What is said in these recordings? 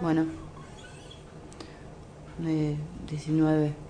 Bueno, eh, 19.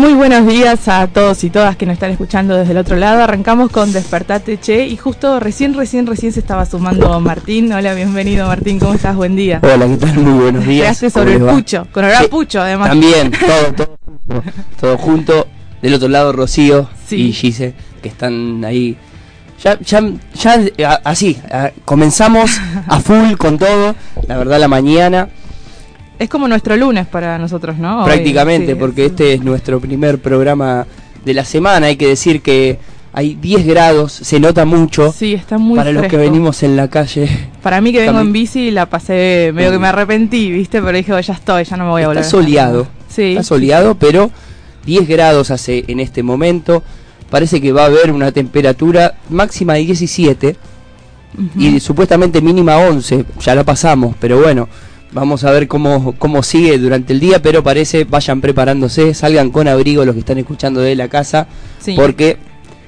Muy buenos días a todos y todas que nos están escuchando desde el otro lado. Arrancamos con Despertate Che y justo recién, recién, recién se estaba sumando Martín. Hola, bienvenido Martín, ¿cómo estás? Buen día. Hola, ¿qué tal? Muy buenos días. ¿Cómo sobre el va? pucho, con olor Sí, pucho además. También, todo, todo, junto, todo junto. Del otro lado, Rocío Sí. y Gise, que están ahí. Ya, ya, ya, a- así, comenzamos a full con todo. La verdad, la mañana, Es como nuestro lunes para nosotros, ¿no? Hoy, prácticamente, sí, porque es- este es nuestro primer programa de la semana. Hay que decir que hay 10 grados, se nota mucho. Sí, está muy para los que venimos en la calle. Para mí que vengo en bici la pasé, medio que me arrepentí, ¿viste? Pero dije, "Oh, ya estoy, ya no me voy a volver. Está soleado. Sí. Está soleado, pero 10 grados hace en este momento. Parece que va a haber una temperatura máxima de 17 Ujú. y supuestamente mínima 11. Ya la pasamos, pero bueno, vamos a ver cómo, cómo sigue durante el día. Pero parece, vayan preparándose, salgan con abrigo los que están escuchando de la casa, Sí. porque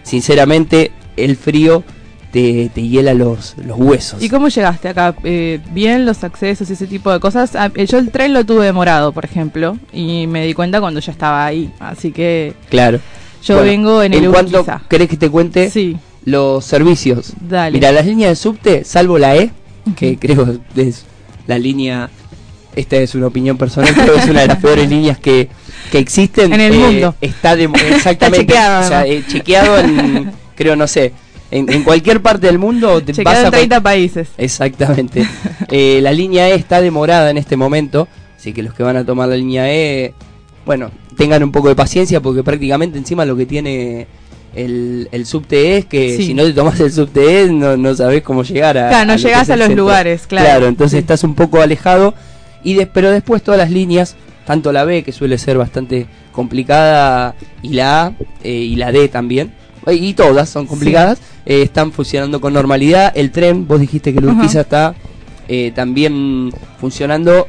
sinceramente el frío te, te hiela los, los huesos. ¿Y cómo llegaste acá? Eh, ¿Bien los accesos y ese tipo de cosas? Ah, eh, yo el tren lo tuve demorado, por ejemplo, y me di cuenta cuando ya estaba ahí. Así que Claro. yo Bueno, vengo en el Urquiza. querés que te cuente Sí, los servicios. dale. Mira, las líneas de subte, salvo la E, que creo es la línea, esta es una opinión personal, pero es una de las peores líneas que, que existen. En el eh, mundo. Está de- exactamente. chequeado, o sea, eh, chequeado en, creo, no sé, en, en cualquier parte del mundo. te vas en a cual- 30 países. Exactamente. Eh, la línea E está demorada en este momento, así que los que van a tomar la línea E, bueno, tengan un poco de paciencia porque prácticamente encima lo que tiene el, el subte es que Sí. si no te tomas el subte E no, no sabes cómo llegar a... Claro, no que llegás es a los centro. lugares, claro. entonces Sí. estás un poco alejado, y de- pero después todas las líneas, tanto la B que suele ser bastante complicada y la A eh, y la D también, eh, y todas son complicadas, eh, están funcionando con normalidad. El tren, vos dijiste que el está eh, también funcionando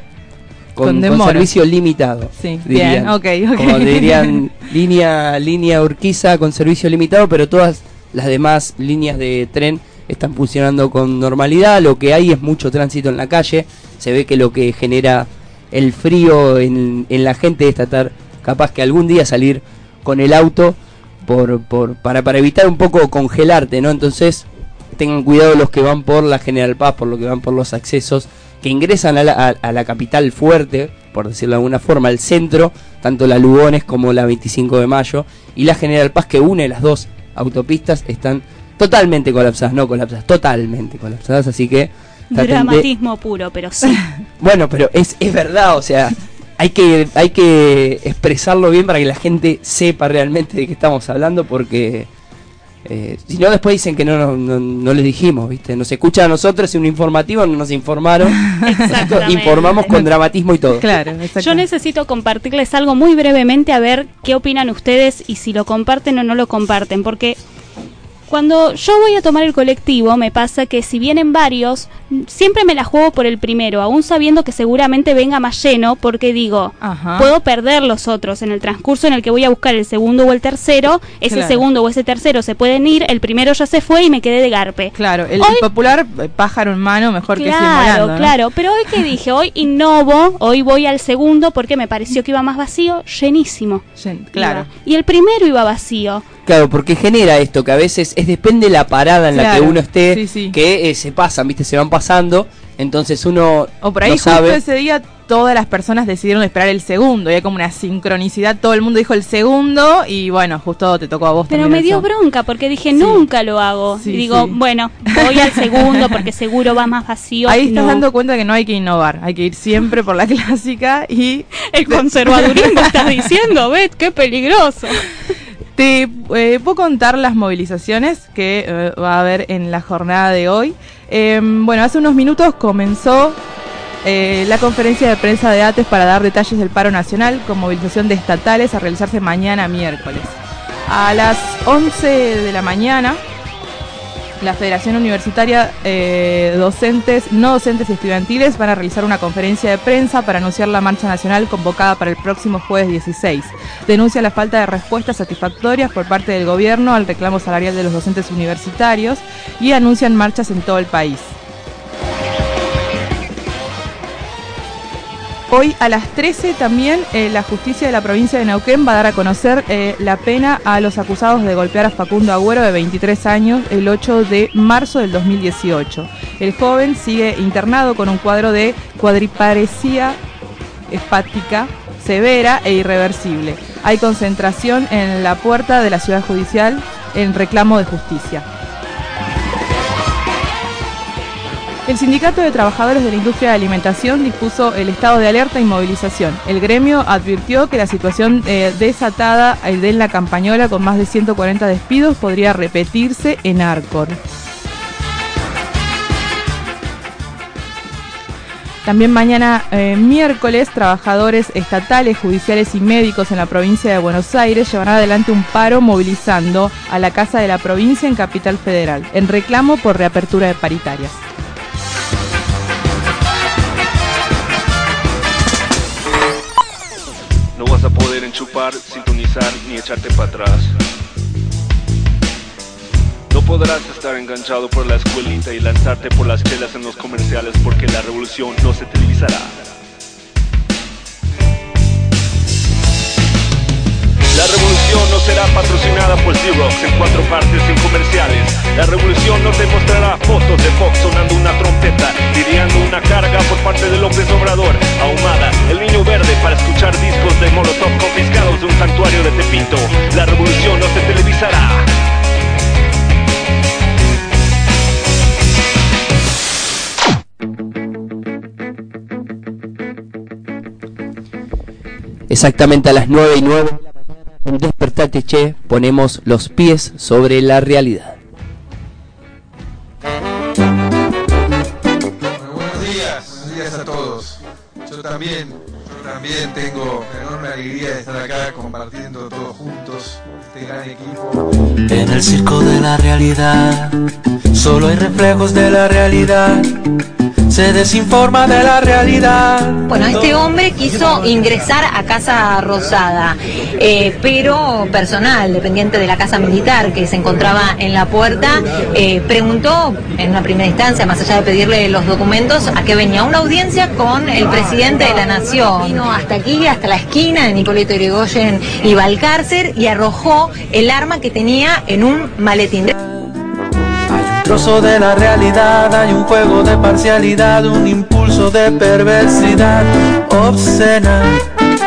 Con con, servicio limitado. Sí, dirían. bien, ok, ok. Como dirían, línea, línea Urquiza con servicio limitado, pero todas las demás líneas de tren están funcionando con normalidad. Lo que hay es mucho tránsito en la calle. Se ve que lo que genera el frío en, en la gente es tratar capaz que algún día salir con el auto por, por, para, para evitar un poco congelarte, ¿no? Entonces tengan cuidado los que van por la General Paz, por lo que van por los accesos que ingresan a la, a- a la capital fuerte, por decirlo de alguna forma, al centro, tanto la Lugones como la 25 de mayo, y la General Paz que une las dos autopistas están totalmente colapsadas, no colapsadas, totalmente colapsadas, así que de- Dramatismo puro, pero sí. bueno, pero es, es verdad, o sea, hay que, hay que expresarlo bien para que la gente sepa realmente de qué estamos hablando, porque eh, si no después dicen que no, no, no, no les dijimos, ¿viste? Nos escuchan a nosotros en un informativo, no nos informaron, nosotros informamos con dramatismo y todo. Claro, exacto. Yo necesito compartirles algo muy brevemente a ver qué opinan ustedes y si lo comparten o no lo comparten, porque Cuando yo voy a tomar el colectivo, me pasa que si vienen varios, siempre me la juego por el primero, aún sabiendo que seguramente venga más lleno, porque digo, Ajá. puedo perder los otros. En el transcurso en el que voy a buscar el segundo o el tercero, ese Claro. segundo o ese tercero se pueden ir, el primero ya se fue y me quedé de garpe. Claro, el, Hoy- popular eh, pájaro en mano mejor que Claro, volando, ¿no? claro, pero hoy que dije, hoy innovo, hoy voy al segundo porque me pareció que iba más vacío, llenísimo. Yen- Claro. Iba. Y el primero iba vacío. Claro, porque genera esto, que a veces es depende de la parada en la que uno esté, sí, sí. que eh, se pasan, ¿viste? Se van pasando, entonces uno O por ahí no justo sabe. ese día todas las personas decidieron esperar el segundo y hay como una sincronicidad, todo el mundo dijo el segundo y bueno, justo te tocó a vos Pero también me dio eso. bronca porque dije, nunca lo hago. Sí, y digo, sí. bueno, voy al segundo porque seguro va más vacío. Ahí estás No. dando cuenta que no hay que innovar, hay que ir siempre por la clásica y El conservadurismo estás diciendo, Bet, qué peligroso. Te eh, puedo contar las movilizaciones que eh, va a haber en la jornada de hoy. Eh, bueno, hace unos minutos comenzó eh, la conferencia de prensa de ATES para dar detalles del paro nacional con movilización de estatales a realizarse mañana miércoles. A las 11 de la mañana, la Federación Universitaria eh, Docentes, No Docentes y Estudiantiles van a realizar una conferencia de prensa para anunciar la marcha nacional convocada para el próximo jueves 16. Denuncia la falta de respuestas satisfactorias por parte del gobierno al reclamo salarial de los docentes universitarios y anuncian marchas en todo el país. Hoy a las 13 también eh, la justicia de la provincia de Neuquén va a dar a conocer eh, la pena a los acusados de golpear a Facundo Agüero de 23 años el 8 de marzo del 2018. El joven sigue internado con un cuadro de cuadriparesia hepática severa e irreversible. Hay concentración en la puerta de la ciudad judicial en reclamo de justicia. El Sindicato de Trabajadores de la Industria de Alimentación dispuso el estado de alerta y movilización. El gremio advirtió que la situación eh, desatada eh, de la campañola con más de 140 despidos podría repetirse en Arcor. También mañana eh, miércoles, trabajadores estatales, judiciales y médicos en la provincia de Buenos Aires llevarán adelante un paro movilizando a la Casa de la Provincia en Capital Federal, en reclamo por reapertura de paritarias. No vas a poder enchupar, sintonizar ni echarte para atrás. No podrás estar enganchado por la escuelita y lanzarte por las chelas en los comerciales porque la revolución no se televisará. La revolución no será patrocinada por Xerox en cuatro partes sin comerciales. La revolución no te mostrará fotos de Fox sonando una trompeta, lidiando una carga por parte de López Obrador, ahumada, el niño verde para escuchar discos de Molotov confiscados de un santuario de Tepinto. La revolución no se televisará. Exactamente a las 9 y 9 de la mañana en Despertate Che ponemos los pies sobre la realidad. Bueno, buenos días, buenos días a todos. Yo también, yo también tengo la enorme alegría de estar acá compartiendo todos juntos este gran equipo. En el circo de la realidad, solo hay reflejos de la realidad. Se desinforma de la realidad. Bueno, este hombre quiso ingresar a Casa Rosada, eh, pero personal, dependiente de la Casa Militar que se encontraba en la puerta, eh, preguntó en una primera instancia, más allá de pedirle los documentos, a qué venía una audiencia con el presidente de la Nación. Vino hasta aquí, hasta la esquina de Hipólito Yrigoyen y Balcárcer y arrojó el arma que tenía en un maletín. De la realidad, hay un juego de parcialidad, un impulso de perversidad obscena.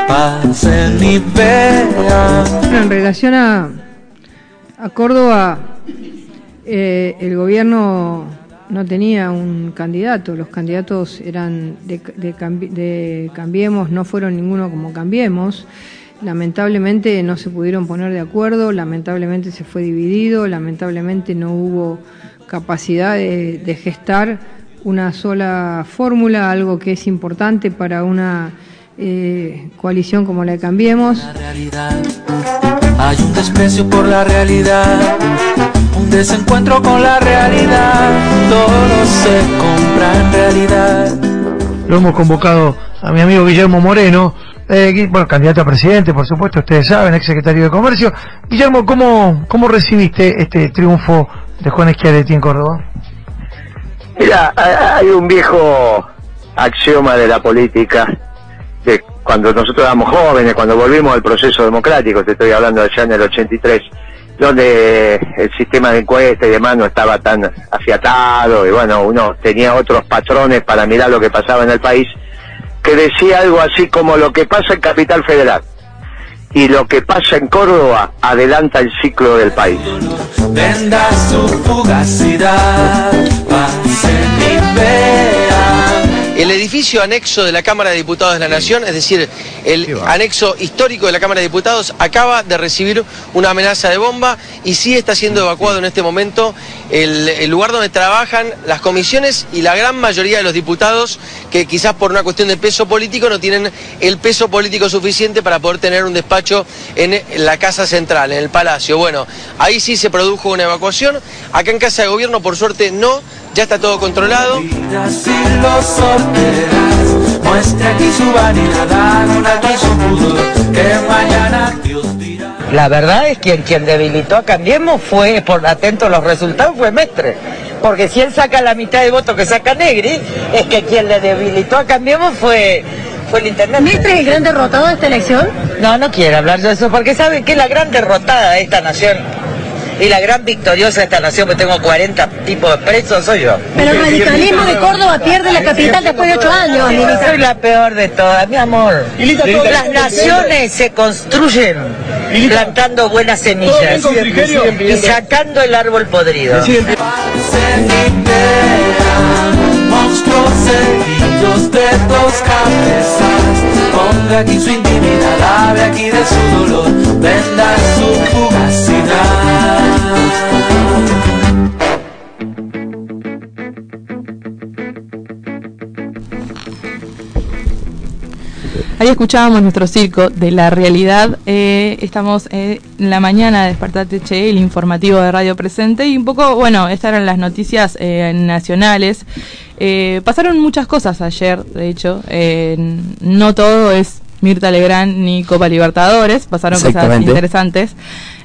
Pasen. Bueno, en relación a, a Córdoba, eh, el gobierno no tenía un candidato, los candidatos eran de, de de Cambiemos, no fueron ninguno como Cambiemos. Lamentablemente no se pudieron poner de acuerdo, lamentablemente se fue dividido, lamentablemente no hubo capacidad de, de gestar una sola fórmula, algo que es importante para una eh, coalición como la de Cambiemos. realidad. Hay un desprecio por la realidad. un desencuentro con la realidad, todo se compra en realidad. Lo hemos convocado a mi amigo Guillermo Moreno, eh, bueno, candidato a presidente, por supuesto, ustedes saben, ex secretario de Comercio. Guillermo, ¿cómo, cómo recibiste este triunfo de Juan Schiaretti en Córdoba? Mira, hay un viejo axioma de la política de cuando nosotros éramos jóvenes, cuando volvimos al proceso democrático, te estoy hablando allá en el 83, donde el sistema de encuesta y demás no estaba tan afiatado y bueno, uno tenía otros patrones para mirar lo que pasaba en el país, que decía algo así como lo que pasa en Capital Federal y lo que pasa en Córdoba adelanta el ciclo del país. Venda su fugacidad. El edificio anexo de la Cámara de Diputados de la Nación, es decir, el anexo histórico de la Cámara de Diputados, acaba de recibir una amenaza de bomba y sí está siendo evacuado en este momento el, el lugar donde trabajan las comisiones y la gran mayoría de los diputados que quizás por una cuestión de peso político no tienen el peso político suficiente para poder tener un despacho en la Casa Central, en el Palacio. Bueno, ahí sí se produjo una evacuación. Acá en Casa de Gobierno, por suerte, no. Ya está todo controlado. Si lo sortearás, muestre aquí su vanidad, haga aquí su pudor, que mañana Dios dirá. La verdad es que quien debilitó a Cambiemos fue, por atento a los resultados, fue Mestre. Porque si él saca la mitad de votos que saca Negri, es que quien le debilitó a Cambiemos fue, fue el intendente. ¿Mestre es el gran derrotado de esta elección? No, no quiere hablar de eso, porque sabe que es la gran derrotada de esta nación. Y la gran victoriosa de esta nación, que tengo 40 tipos de presos, soy yo. Pero el radicalismo de Córdoba pierde la capital después de ocho años, Lilita. Soy la peor de todas, mi amor. Las naciones se construyen plantando buenas semillas y sacando el árbol podrido. Monstruos seguidos de dos cabezas. Ponga aquí su intimidad, hable aquí de su dolor, venda su fugacidad. Ahí escuchábamos nuestro circo de la realidad. Eh, estamos eh, en la mañana de Despertate Che, el informativo de Radio Presente. Y un poco, bueno, estas eran las noticias eh, nacionales. Eh, pasaron muchas cosas ayer, de hecho. Eh, no todo es Mirta Legrand ni Copa Libertadores. Pasaron cosas interesantes.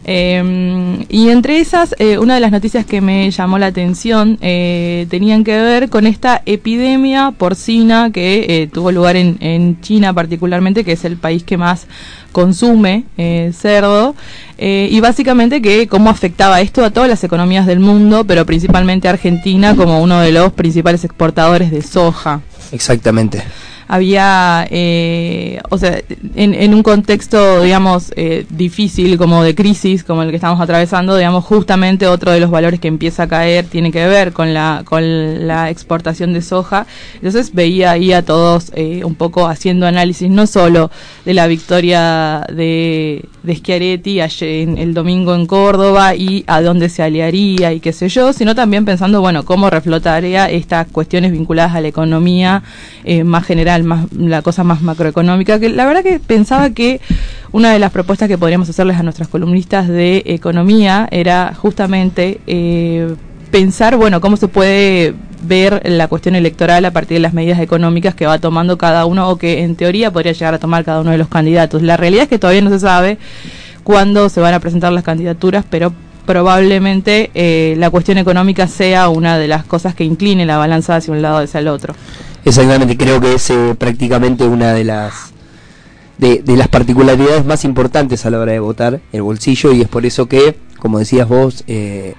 Eh, y entre esas, eh, una de las noticias que me llamó la atención eh, tenían que ver con esta epidemia porcina que eh, tuvo lugar en, China particularmente, que es el país que más consume eh, cerdo, eh, y básicamente que cómo afectaba esto a todas las economías del mundo, pero principalmente a Argentina como uno de los principales exportadores de soja Exactamente. Había, eh, o sea, en, un contexto, digamos, eh, difícil, como de crisis, como el que estamos atravesando, digamos, justamente otro de los valores que empieza a caer tiene que ver con la, con la exportación de soja. Entonces veía ahí a todos eh, un poco haciendo análisis, no solo de la victoria de, de Schiaretti ayer, en- el domingo en Córdoba y a dónde se aliaría y qué sé yo, sino también pensando, bueno, cómo reflotaría estas cuestiones vinculadas a la economía eh, más general, más la cosa más macroeconómica, que la verdad que pensaba que una de las propuestas que podríamos hacerles a nuestras columnistas de economía era justamente eh, pensar, bueno, cómo se puede ver la cuestión electoral a partir de las medidas económicas que va tomando cada uno o que en teoría podría llegar a tomar cada uno de los candidatos. La realidad es que todavía no se sabe cuándo se van a presentar las candidaturas, pero probablemente eh, la cuestión económica sea una de las cosas que incline la balanza hacia un lado o hacia el otro. Exactamente, creo que es eh, prácticamente una de las de, las particularidades más importantes a la hora de votar, el bolsillo, y es por eso que, como decías vos, eh,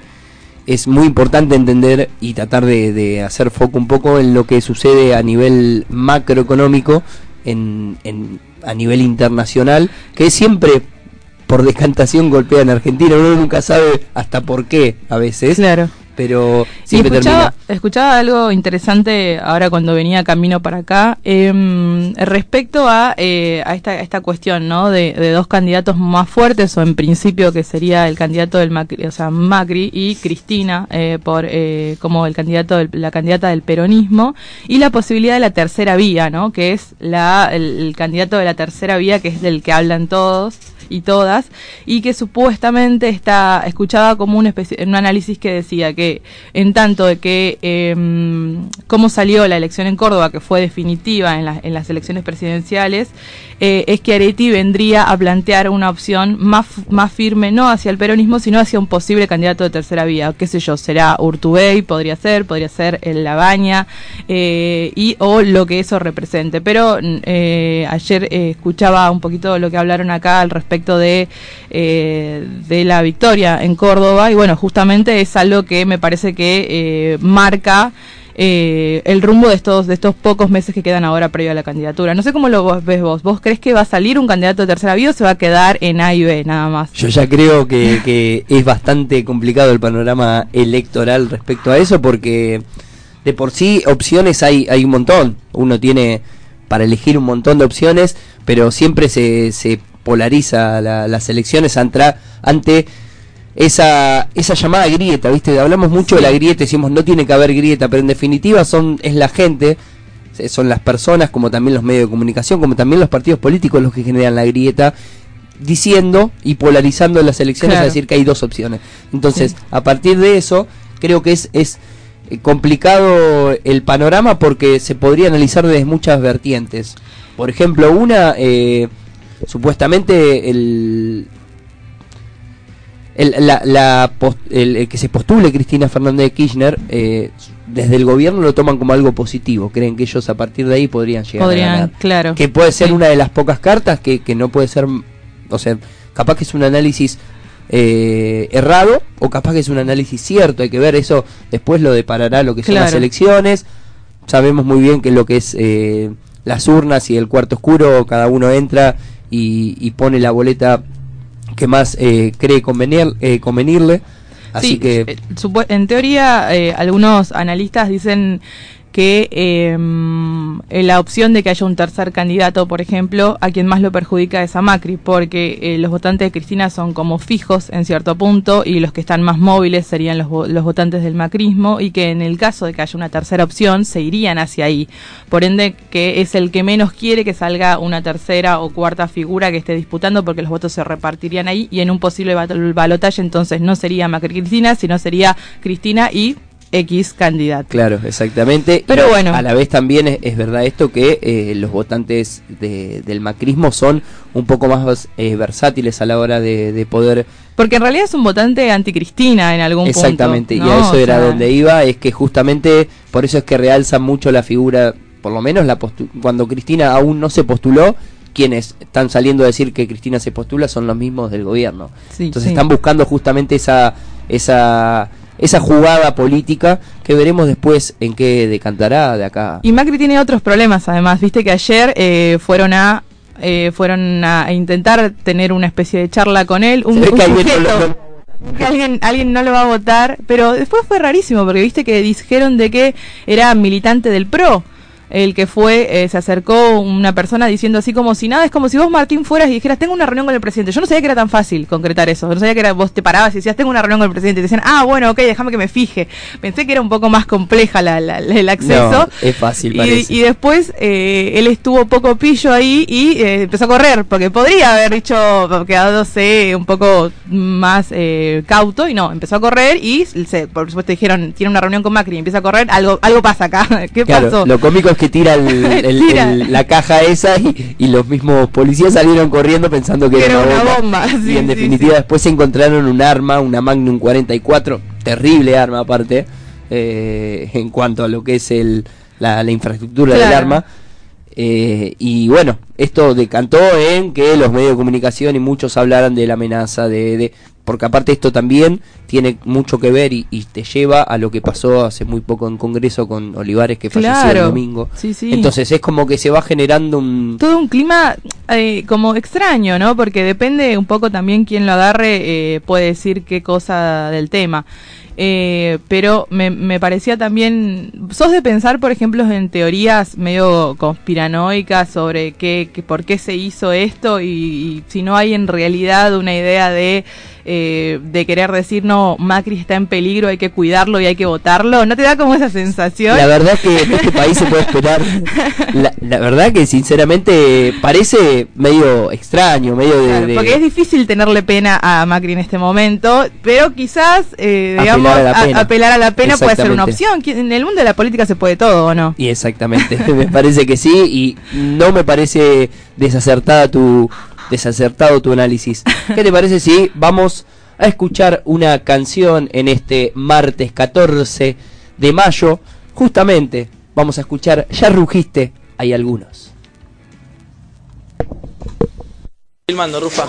es muy importante entender y tratar de, hacer foco un poco en lo que sucede a nivel macroeconómico, en, en, a nivel internacional, que siempre por decantación golpea en Argentina, uno nunca sabe hasta por qué a veces. Claro. Pero Y siempre escuchaba, termina. escuchaba algo interesante ahora cuando venía camino para acá em, respecto a, eh, a, esta, a esta cuestión ¿no? de, de dos candidatos más fuertes o en principio que sería el candidato del Macri, o sea, Macri y Cristina eh, por eh, como el candidato del- la candidata del peronismo y la posibilidad de la tercera vía, ¿no? que es la, el, el candidato de la tercera vía que es del que hablan todos y todas, y que supuestamente está escuchaba como un, análisis que decía que en tanto de que eh, cómo salió la elección en Córdoba, que fue definitiva en, en las elecciones presidenciales, eh, es que Areti vendría a plantear una opción más, más firme, no hacia el peronismo, sino hacia un posible candidato de tercera vía. Qué sé yo, será Urtubey, podría ser, podría ser el Labaña, eh, y o lo que eso represente. Pero eh, ayer eh, escuchaba un poquito lo que hablaron acá al respecto de, eh, de la victoria en Córdoba, y bueno, justamente es algo que me parece que eh, marca eh, el rumbo de estos de estos pocos meses que quedan ahora previo a la candidatura. No sé cómo lo ves vos. ¿Vos crees que va a salir un candidato de tercera vía o se va a quedar en A y B nada más? Yo ya creo que, que es bastante complicado el panorama electoral respecto a eso porque de por sí opciones hay, hay un montón. Uno tiene para elegir un montón de opciones, pero siempre se, se polariza la- las elecciones ante, ante esa, esa llamada grieta, ¿viste? Hablamos mucho de la grieta, decimos no tiene que haber grieta, pero en definitiva son es la gente, son las personas, como también los medios de comunicación, como también los partidos políticos los que generan la grieta, diciendo y polarizando las elecciones Claro. a decir que hay dos opciones. Entonces, Sí. a partir de eso, creo que es, es eh, complicado el panorama porque se podría analizar desde muchas vertientes. Por ejemplo, una, eh, supuestamente el, el, la, la el- el que se postule Cristina Fernández de Kirchner, eh, desde el gobierno lo toman como algo positivo. Creen que ellos a partir de ahí podrían llegar a Podrían, ganar. claro. Que puede ser una de las pocas cartas que, que no puede ser, o sea, capaz que es un análisis eh, errado o capaz que es un análisis cierto. Hay que ver eso, después lo deparará lo que son las Claro. elecciones. Sabemos muy bien que lo que es eh, las urnas y el cuarto oscuro, cada uno entra y, y pone la boleta que más eh, cree convenir, eh, convenirle. Así Sí, que eh, en teoría, eh, algunos analistas dicen que eh, la opción de que haya un tercer candidato, por ejemplo, a quien más lo perjudica es a Macri, porque eh, los votantes de Cristina son como fijos en cierto punto y los que están más móviles serían los, los votantes del macrismo y que en el caso de que haya una tercera opción se irían hacia ahí. Por ende, que es el que menos quiere que salga una tercera o cuarta figura que esté disputando porque los votos se repartirían ahí y en un posible balotaje entonces no sería Macri Cristina, sino sería Cristina y X candidato. Claro, exactamente. Pero Y bueno. A la vez también es, es verdad esto que eh, los votantes de- del macrismo son un poco más eh, versátiles a la hora de, de poder... Porque en realidad es un votante anticristina en algún Exactamente, punto. y a eso O era sea, donde iba, es que justamente por eso es que realzan mucho la figura, por lo menos la cuando Cristina aún no se postuló, quienes están saliendo a decir que Cristina se postula son los mismos del gobierno. Sí, Entonces sí. están buscando justamente esa esa esa jugada política que veremos después en qué decantará de acá. Y Macri tiene otros problemas, además. Viste que ayer eh, fueron a eh, fueron a intentar tener una especie de charla con él. Un, un sujeto que alguien, alguien no lo va a votar, pero después fue rarísimo porque viste que dijeron de que era militante del PRO. El que fue, eh, se acercó una persona diciendo así como si nada, es como si vos Martín fueras y dijeras, tengo una reunión con el presidente. Yo no sabía que era tan fácil concretar eso, no sabía que era, vos te parabas y decías, tengo una reunión con el presidente, y te decían, ah, bueno, ok, déjame que me fije. Pensé que era un poco más compleja la, la- la- el acceso. No, es fácil, Y, parece. y después eh, él estuvo poco pillo ahí y eh, empezó a correr, porque podría haber dicho, quedándose un poco más cauto, y no, empezó a correr y, se, por supuesto, dijeron, tiene una reunión con Macri y empieza a correr, algo algo pasa acá. ¿Qué Claro, pasó? lo cómico es que tira, el- el- Tira. el- la caja esa y, y los mismos policías salieron corriendo pensando que Que era, era una bomba. bomba, sí, y en sí, definitiva después se encontraron un arma, una Magnum 44, terrible arma aparte, eh, en cuanto a lo que es el, la, la infraestructura del arma. Eh, y bueno, esto decantó en que los medios de comunicación y muchos hablaran de la amenaza, de, de porque aparte esto también tiene mucho que ver y, y te lleva a lo que pasó hace muy poco en Congreso con Olivares que falleció el domingo. Sí, sí. Entonces es como que se va generando un... todo un clima eh, como extraño, ¿no? Porque depende un poco también quién lo agarre, eh, puede decir qué cosa del tema. Eh, pero me, me parecía también, sos de pensar, por ejemplo, en teorías medio conspiranoicas sobre qué, qué- por qué se hizo esto y, y si no hay en realidad una idea de eh, de querer decir, no, Macri está en peligro, hay que cuidarlo y hay que votarlo? ¿No te da como esa sensación? La verdad que en este país se puede esperar. La, la verdad que sinceramente parece medio extraño, medio de... Claro, de- porque es difícil tenerle pena a Macri en este momento, pero quizás, eh, digamos, Apelar a la a- pena. apelar a la pena puede ser una opción. En el mundo de la política se puede todo, ¿o no? Y exactamente, me parece que sí y no me parece desacertada tu desacertado tu análisis. ¿Qué te parece si vamos a escuchar una canción en este martes 14 de mayo? Justamente vamos a escuchar Ya rugiste, hay algunos. Filmando, Rufa.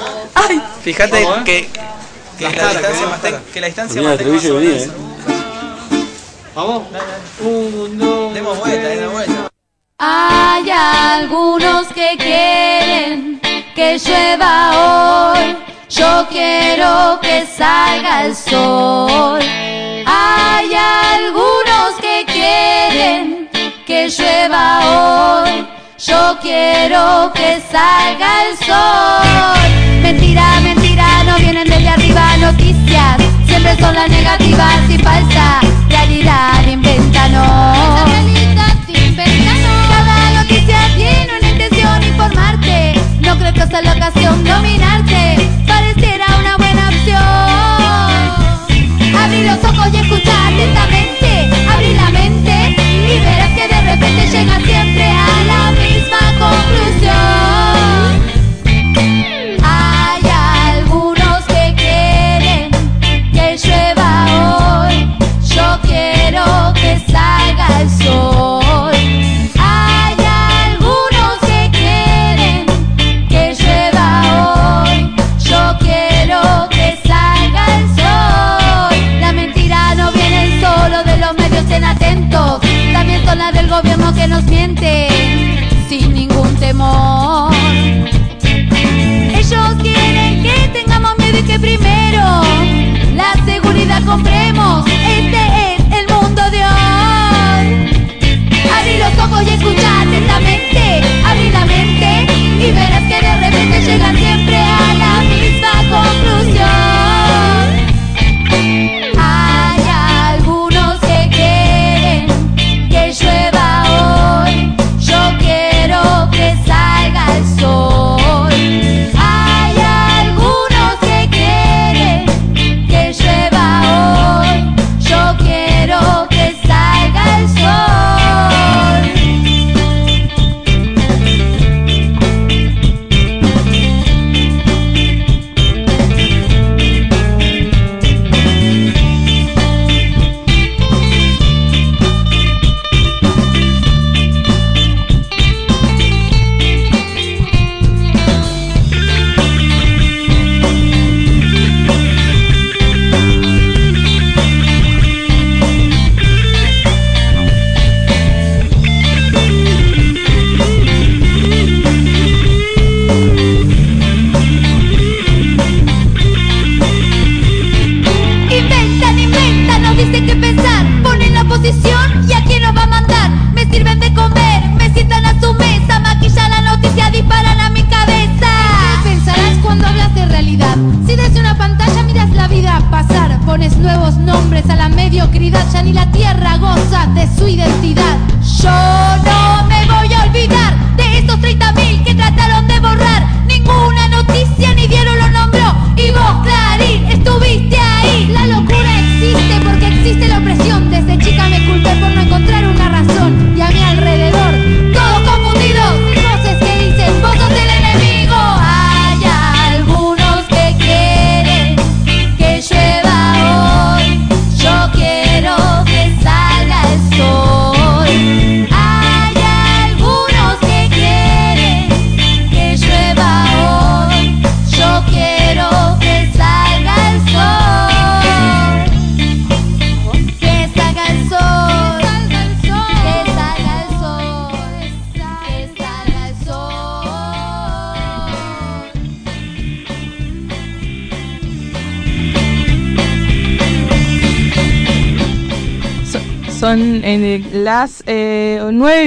Fíjate que, que la distancia más que la distancia Venía más eh. Vamos. Un, dos. Demos vuelta, demos vuelta. Hay algunos que quieren que llueva hoy. Yo quiero que salga el sol. Hay algunos que quieren que llueva hoy. Yo quiero que salga el sol. Mentira, mentira, no vienen desde arriba noticias. Siempre son las negativas y falsa realidad invéntanos. Creo que sea la ocasión dominarte. Pareciera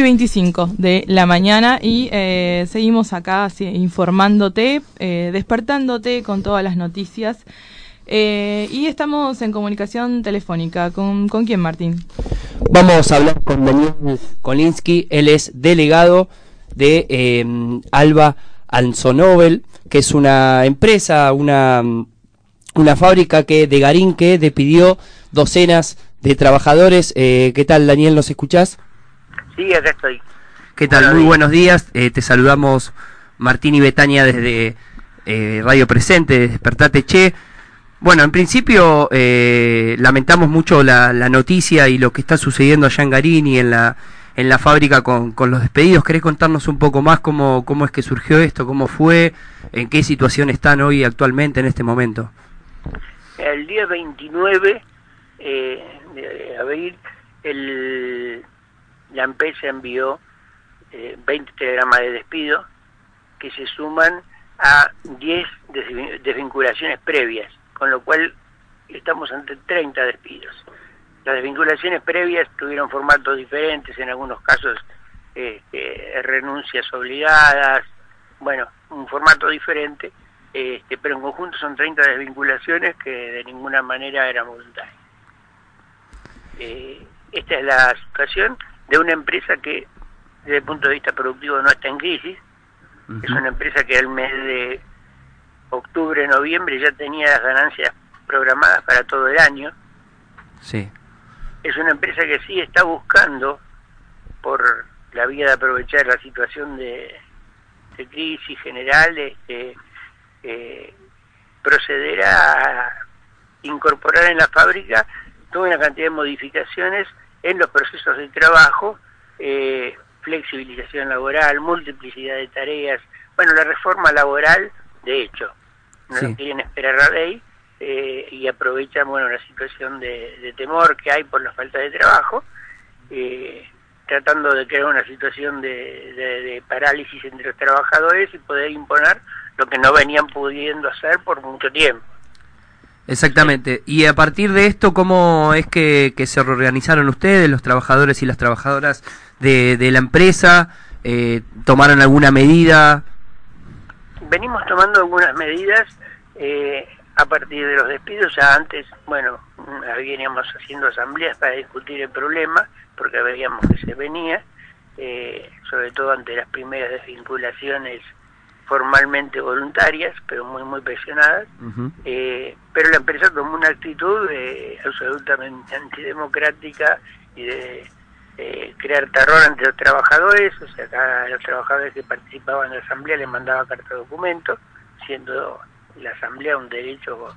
25 de la mañana y eh, seguimos acá informándote, eh, despertándote con todas las noticias Eh, y estamos en comunicación telefónica. ¿Con, ¿Con quién, Martín? Vamos a hablar con Daniel Kolinsky, él es delegado de Alba Anzonobel, que es una empresa, una, una fábrica que de Garín que despidió docenas de trabajadores. ¿Qué tal, Daniel? ¿Nos escuchás? Sí, acá estoy. ¿Qué tal? Muy buenos días. Eh, te saludamos Martín y Betania desde eh, Radio Presente, Despertate Che. Bueno, en principio eh, lamentamos mucho la, la noticia y lo que está sucediendo allá en Garín y en la, en la fábrica con, con los despedidos. ¿Querés contarnos un poco más cómo, cómo es que surgió esto, cómo fue, en qué situación están hoy actualmente en este momento? El día 29 eh, de abril, el, la empresa envió eh, 20 telegramas de despido que se suman a 10 desvin- desvinculaciones previas, con lo cual estamos ante 30 despidos. Las desvinculaciones previas tuvieron formatos diferentes, en algunos casos este, renuncias obligadas, bueno, un formato diferente, este, pero en conjunto son 30 desvinculaciones que de ninguna manera eran voluntarias. Eh, esta es la situación de una empresa que desde el punto de vista productivo no está en crisis, es una empresa que al mes de octubre, noviembre ya tenía las ganancias programadas para todo el año, Sí. es una empresa que sí está buscando por la vía de aprovechar la situación de, de crisis general este, eh, proceder a incorporar en la fábrica toda una cantidad de modificaciones en los procesos de trabajo, eh, flexibilización laboral, multiplicidad de tareas, bueno, la reforma laboral, de hecho, no Sí. quieren esperar a ley eh, y aprovechan, bueno, la situación de, de temor que hay por la falta de trabajo, eh, tratando de crear una situación de, de- de parálisis entre los trabajadores y poder imponer lo que no venían pudiendo hacer por mucho tiempo. Exactamente. Y a partir de esto, ¿cómo es que, que se reorganizaron ustedes, los trabajadores y las trabajadoras de, de la empresa? Eh, ¿Tomaron alguna medida? venimos tomando algunas medidas eh, a partir de los despidos. Ya antes, bueno, mm, veníamos haciendo asambleas para discutir el problema, porque veíamos que se venía, eh, sobre todo ante las primeras desvinculaciones formalmente voluntarias, pero muy, muy presionadas. Eh, pero la empresa tomó una actitud eh, absolutamente antidemocrática y de eh, crear terror entre los trabajadores, o sea, cada los trabajadores que participaban en la asamblea les mandaba carta de documento, siendo la asamblea un derecho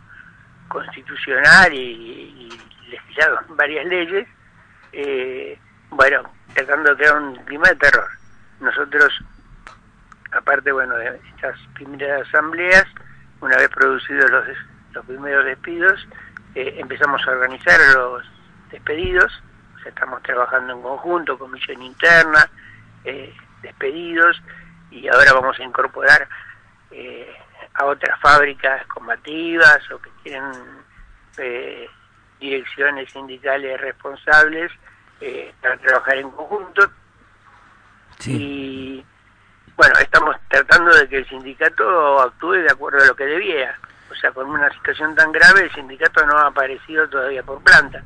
constitucional y, y legislado en varias leyes, eh, bueno, tratando de crear un clima de terror. Nosotros, aparte, bueno, de estas primeras asambleas, una vez producidos los, des- los primeros despidos, eh, empezamos a organizar los despedidos, o sea, estamos trabajando en conjunto, comisión interna, eh, despedidos, y ahora vamos a incorporar eh, a otras fábricas combativas o que tienen eh, direcciones sindicales responsables para trabajar en conjunto. Y bueno, estamos tratando de que el sindicato actúe de acuerdo a lo que debía. O sea, con una situación tan grave, el sindicato no ha aparecido todavía por planta.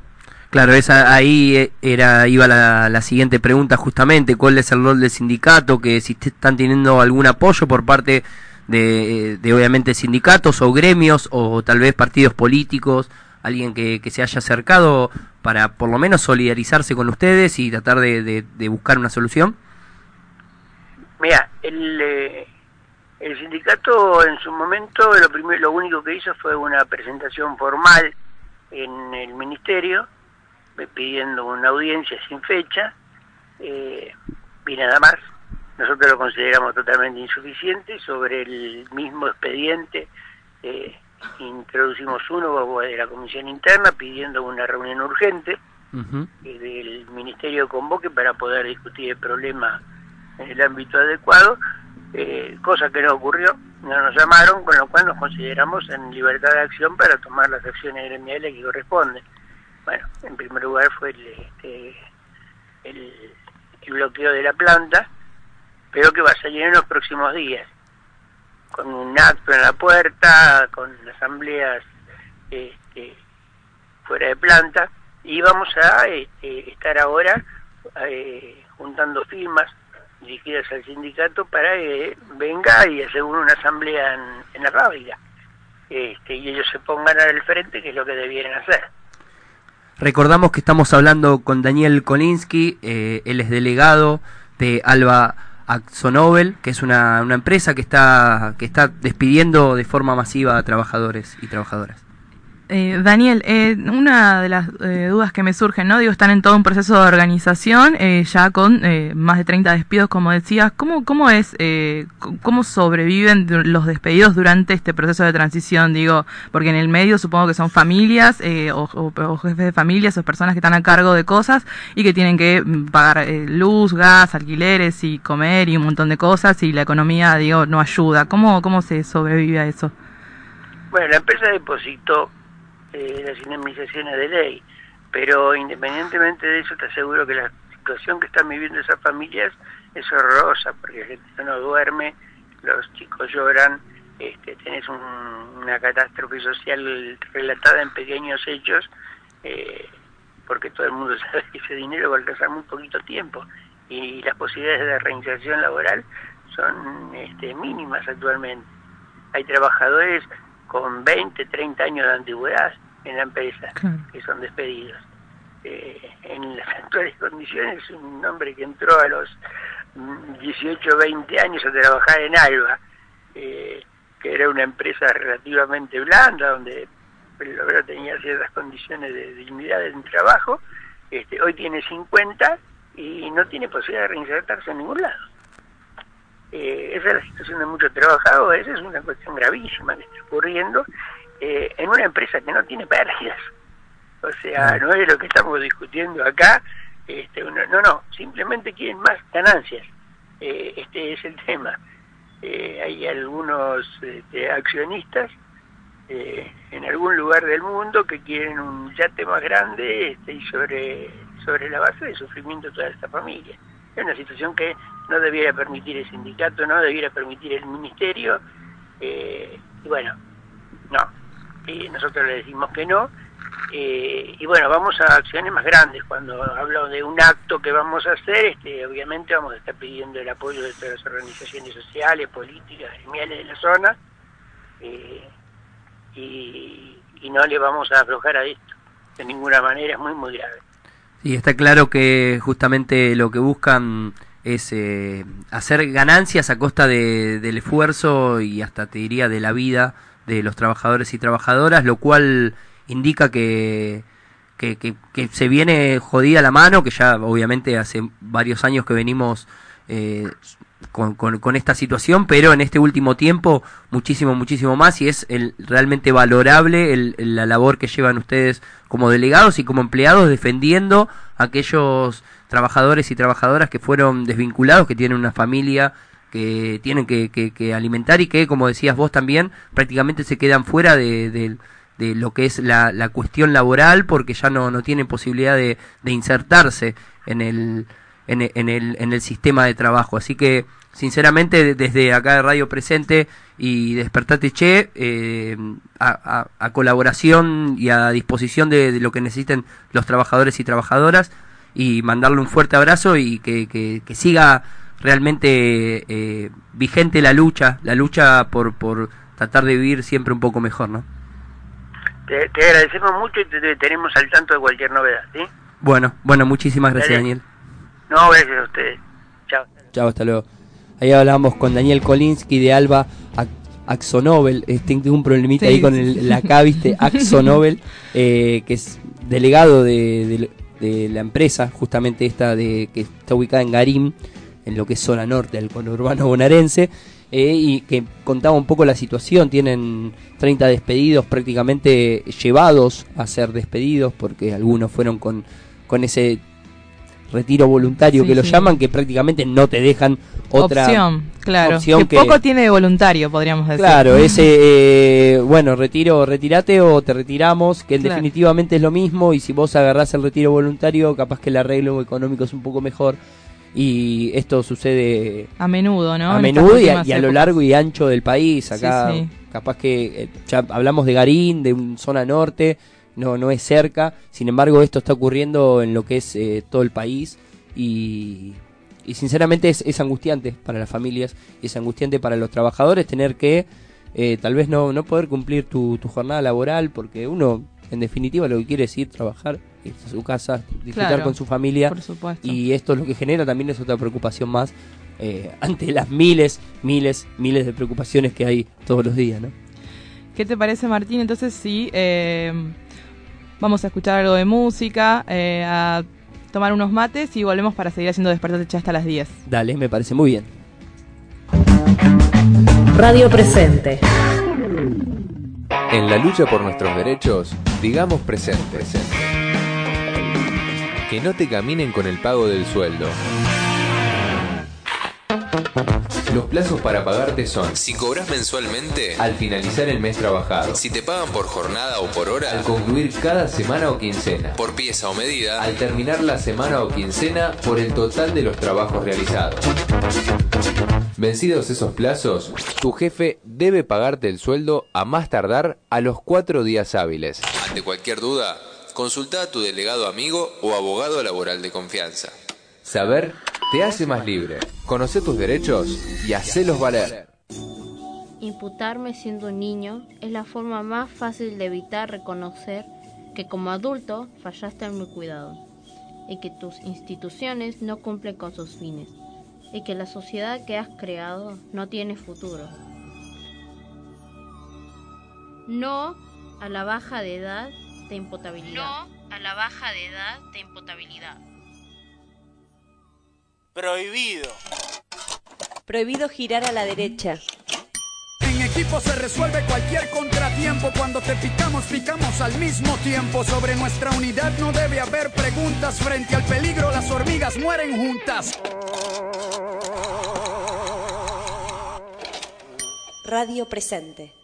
Claro, esa ahí eh, era iba la, la siguiente pregunta justamente, ¿cuál es el rol del sindicato? Que si están teniendo algún apoyo por parte de, de obviamente sindicatos o gremios o tal vez partidos políticos, alguien que, que se haya acercado para por lo menos solidarizarse con ustedes y tratar de- de buscar una solución. Mira, el, eh, el sindicato en su momento lo primero, lo único que hizo fue una presentación formal en el ministerio eh, pidiendo una audiencia sin fecha eh, y nada más. Nosotros lo consideramos totalmente insuficiente. Sobre el mismo expediente eh, introducimos uno de la comisión interna pidiendo una reunión urgente que el ministerio convoque para poder discutir el problema en el ámbito adecuado, eh, cosa que no ocurrió, no nos llamaron, con lo cual nos consideramos en libertad de acción para tomar las acciones gremiales que corresponden. Bueno, en primer lugar fue el, este, el, el bloqueo de la planta, pero que va a salir en los próximos días, con un acto en la puerta, con asambleas este, fuera de planta y vamos a este, estar ahora eh, juntando firmas dirigidas al sindicato para que venga y asegure una asamblea en, la fábrica este, y ellos se pongan al frente que es lo que debieran hacer. Recordamos que estamos hablando con Daniel Kolinsky, eh, él es delegado de Alba Axonobel, que es una, una empresa que está, que está despidiendo de forma masiva a trabajadores y trabajadoras. Eh, Daniel, eh, una de las eh, dudas que me surgen, ¿no? Digo, están en todo un proceso de organización, eh, ya con eh, más de 30 despidos, como decías. ¿Cómo, cómo es, eh, cómo sobreviven los despedidos durante este proceso de transición? Digo, porque en el medio supongo que son familias o, o- jefes de familias o personas que están a cargo de cosas y que tienen que mm, pagar luz, gas, alquileres y comer y un montón de cosas y la economía, digo, no ayuda. ¿Cómo, cómo se sobrevive a eso? Bueno, la empresa depositó eh, las indemnizaciones de ley, pero independientemente de eso te aseguro que la situación que están viviendo esas familias es horrorosa, porque la gente no duerme, los chicos lloran, este, tenés un- una catástrofe social relatada en pequeños hechos, eh, porque todo el mundo sabe que ese dinero va a alcanzar muy poquito tiempo y las posibilidades de reinserción laboral son este, mínimas actualmente. Hay trabajadores con 20, 30 años de antigüedad en la empresa que son despedidos. Eh, en las actuales condiciones, un hombre que entró a los mm, 18, 20 años a trabajar en Alba, eh, que era una empresa relativamente blanda, donde el obrero tenía ciertas condiciones de dignidad en trabajo, este, hoy tiene 50 y no tiene posibilidad de reinsertarse en ningún lado. Eh, esa es la situación de muchos trabajadores, es una cuestión gravísima que está ocurriendo eh, en una empresa que no tiene pérdidas. O sea, no es lo que estamos discutiendo acá, este, uno- no, no, simplemente quieren más ganancias. Eh, este es el tema. Eh, hay algunos este, accionistas eh, en algún lugar del mundo que quieren un yate más grande este, y sobre, sobre la base del sufrimiento de toda esta familia. Es una situación que no debiera permitir el sindicato, no debiera permitir el ministerio, eh, y bueno, no. Y nosotros le decimos que no, eh, y bueno, vamos a acciones más grandes. Cuando hablo de un acto que vamos a hacer, este, obviamente vamos a estar pidiendo el apoyo de todas las organizaciones sociales, políticas, gremiales de la zona, eh, y, y no le vamos a aflojar a esto. De ninguna manera, es muy, muy grave. Y está claro que justamente lo que buscan es eh, hacer ganancias a costa de- del esfuerzo y hasta te diría de la vida de los trabajadores y trabajadoras, lo cual indica que, que, que- que se viene jodida la mano, que ya obviamente hace varios años que venimos eh, con, con- esta situación, pero en este último tiempo muchísimo, muchísimo más y es el, realmente valorable el- la labor que llevan ustedes como delegados y como empleados defendiendo a aquellos trabajadores y trabajadoras que fueron desvinculados, que tienen una familia que tienen que, que- que alimentar y que, como decías vos también, prácticamente se quedan fuera de, de- lo que es la, la cuestión laboral porque ya no, no tienen posibilidad de, de insertarse en el, en, el, en, el, en el sistema de trabajo. Así que, sinceramente, desde acá de Radio Presente y Despertate Che, eh, a, a- a colaboración y a disposición de, lo que necesiten los trabajadores y trabajadoras, y mandarle un fuerte abrazo y que- que siga realmente eh, vigente la lucha, la lucha por, por tratar de vivir siempre un poco mejor, ¿no? Te, te agradecemos mucho y te, te tenemos al tanto de cualquier novedad, ¿sí? Bueno, bueno, muchísimas gracias. Daniel. No, gracias a ustedes. Chao. Chao, hasta luego. Ahí hablábamos con Daniel Kolinsky de Alba Axonobel. Este, tengo un problemita Sí, ahí con el, la K, ¿viste? Axonobel, eh, que es delegado de, de- de la empresa, justamente esta de que está ubicada en Garín, en lo que es zona norte del conurbano bonaerense. eh, y que contaba un poco la situación, tienen 30 despedidos prácticamente llevados a ser despedidos porque algunos fueron con, con ese retiro voluntario Sí, que lo sí. llaman, que prácticamente no te dejan otra opción, claro. opción que, poco tiene de voluntario, podríamos decir. Claro, ese, eh, bueno, retiro, retirate o te retiramos, que Claro. definitivamente es lo mismo, y si vos agarrás el retiro voluntario, capaz que el arreglo económico es un poco mejor. Y esto sucede A menudo, ¿no? a En menudo y a, y lo largo y ancho del país. Acá sí. capaz que eh, ya hablamos de Garín, de una zona norte, no, no es cerca. Sin embargo, esto está ocurriendo en lo que es eh, todo el país y, y sinceramente es, es angustiante para las familias, es angustiante para los trabajadores tener que eh, tal vez no, no poder cumplir tu, tu jornada laboral porque uno en definitiva lo que quiere es ir trabajar su casa disfrutar Claro, con su familia por supuesto. y esto lo que genera también es otra preocupación más eh, ante las miles miles miles de preocupaciones que hay todos los días ¿no? ¿Qué te parece, Martín? Entonces, sí, eh, vamos a escuchar algo de música, eh, a tomar unos mates y volvemos para seguir haciendo Despertate Ya hasta las 10. dale me parece muy bien Radio Presente. En la lucha por nuestros derechos, digamos presente. No te caminen con el pago del sueldo. Los plazos para pagarte son Si cobras mensualmente, al finalizar el mes trabajado, si te pagan por jornada o por hora, al concluir cada semana o quincena, por pieza o medida, al terminar la semana o quincena por el total de los trabajos realizados. Vencidos esos plazos, tu jefe debe pagarte el sueldo a más tardar a los cuatro días hábiles. ante cualquier duda, consulta a tu delegado amigo o abogado laboral de confianza. Saber te hace más libre. Conoce tus derechos y hacelos valer. Imputarme siendo un niño es la forma más fácil de evitar reconocer que como adulto fallaste en mi cuidado y que tus instituciones no cumplen con sus fines y que la sociedad que has creado no tiene futuro. No a la baja de edad de imputabilidad. No a la baja de edad de imputabilidad. Prohibido. Prohibido girar a la derecha. En equipo se resuelve cualquier contratiempo. Cuando te picamos, picamos al mismo tiempo. Sobre nuestra unidad no debe haber preguntas. Frente al peligro, las hormigas mueren juntas. Radio Presente.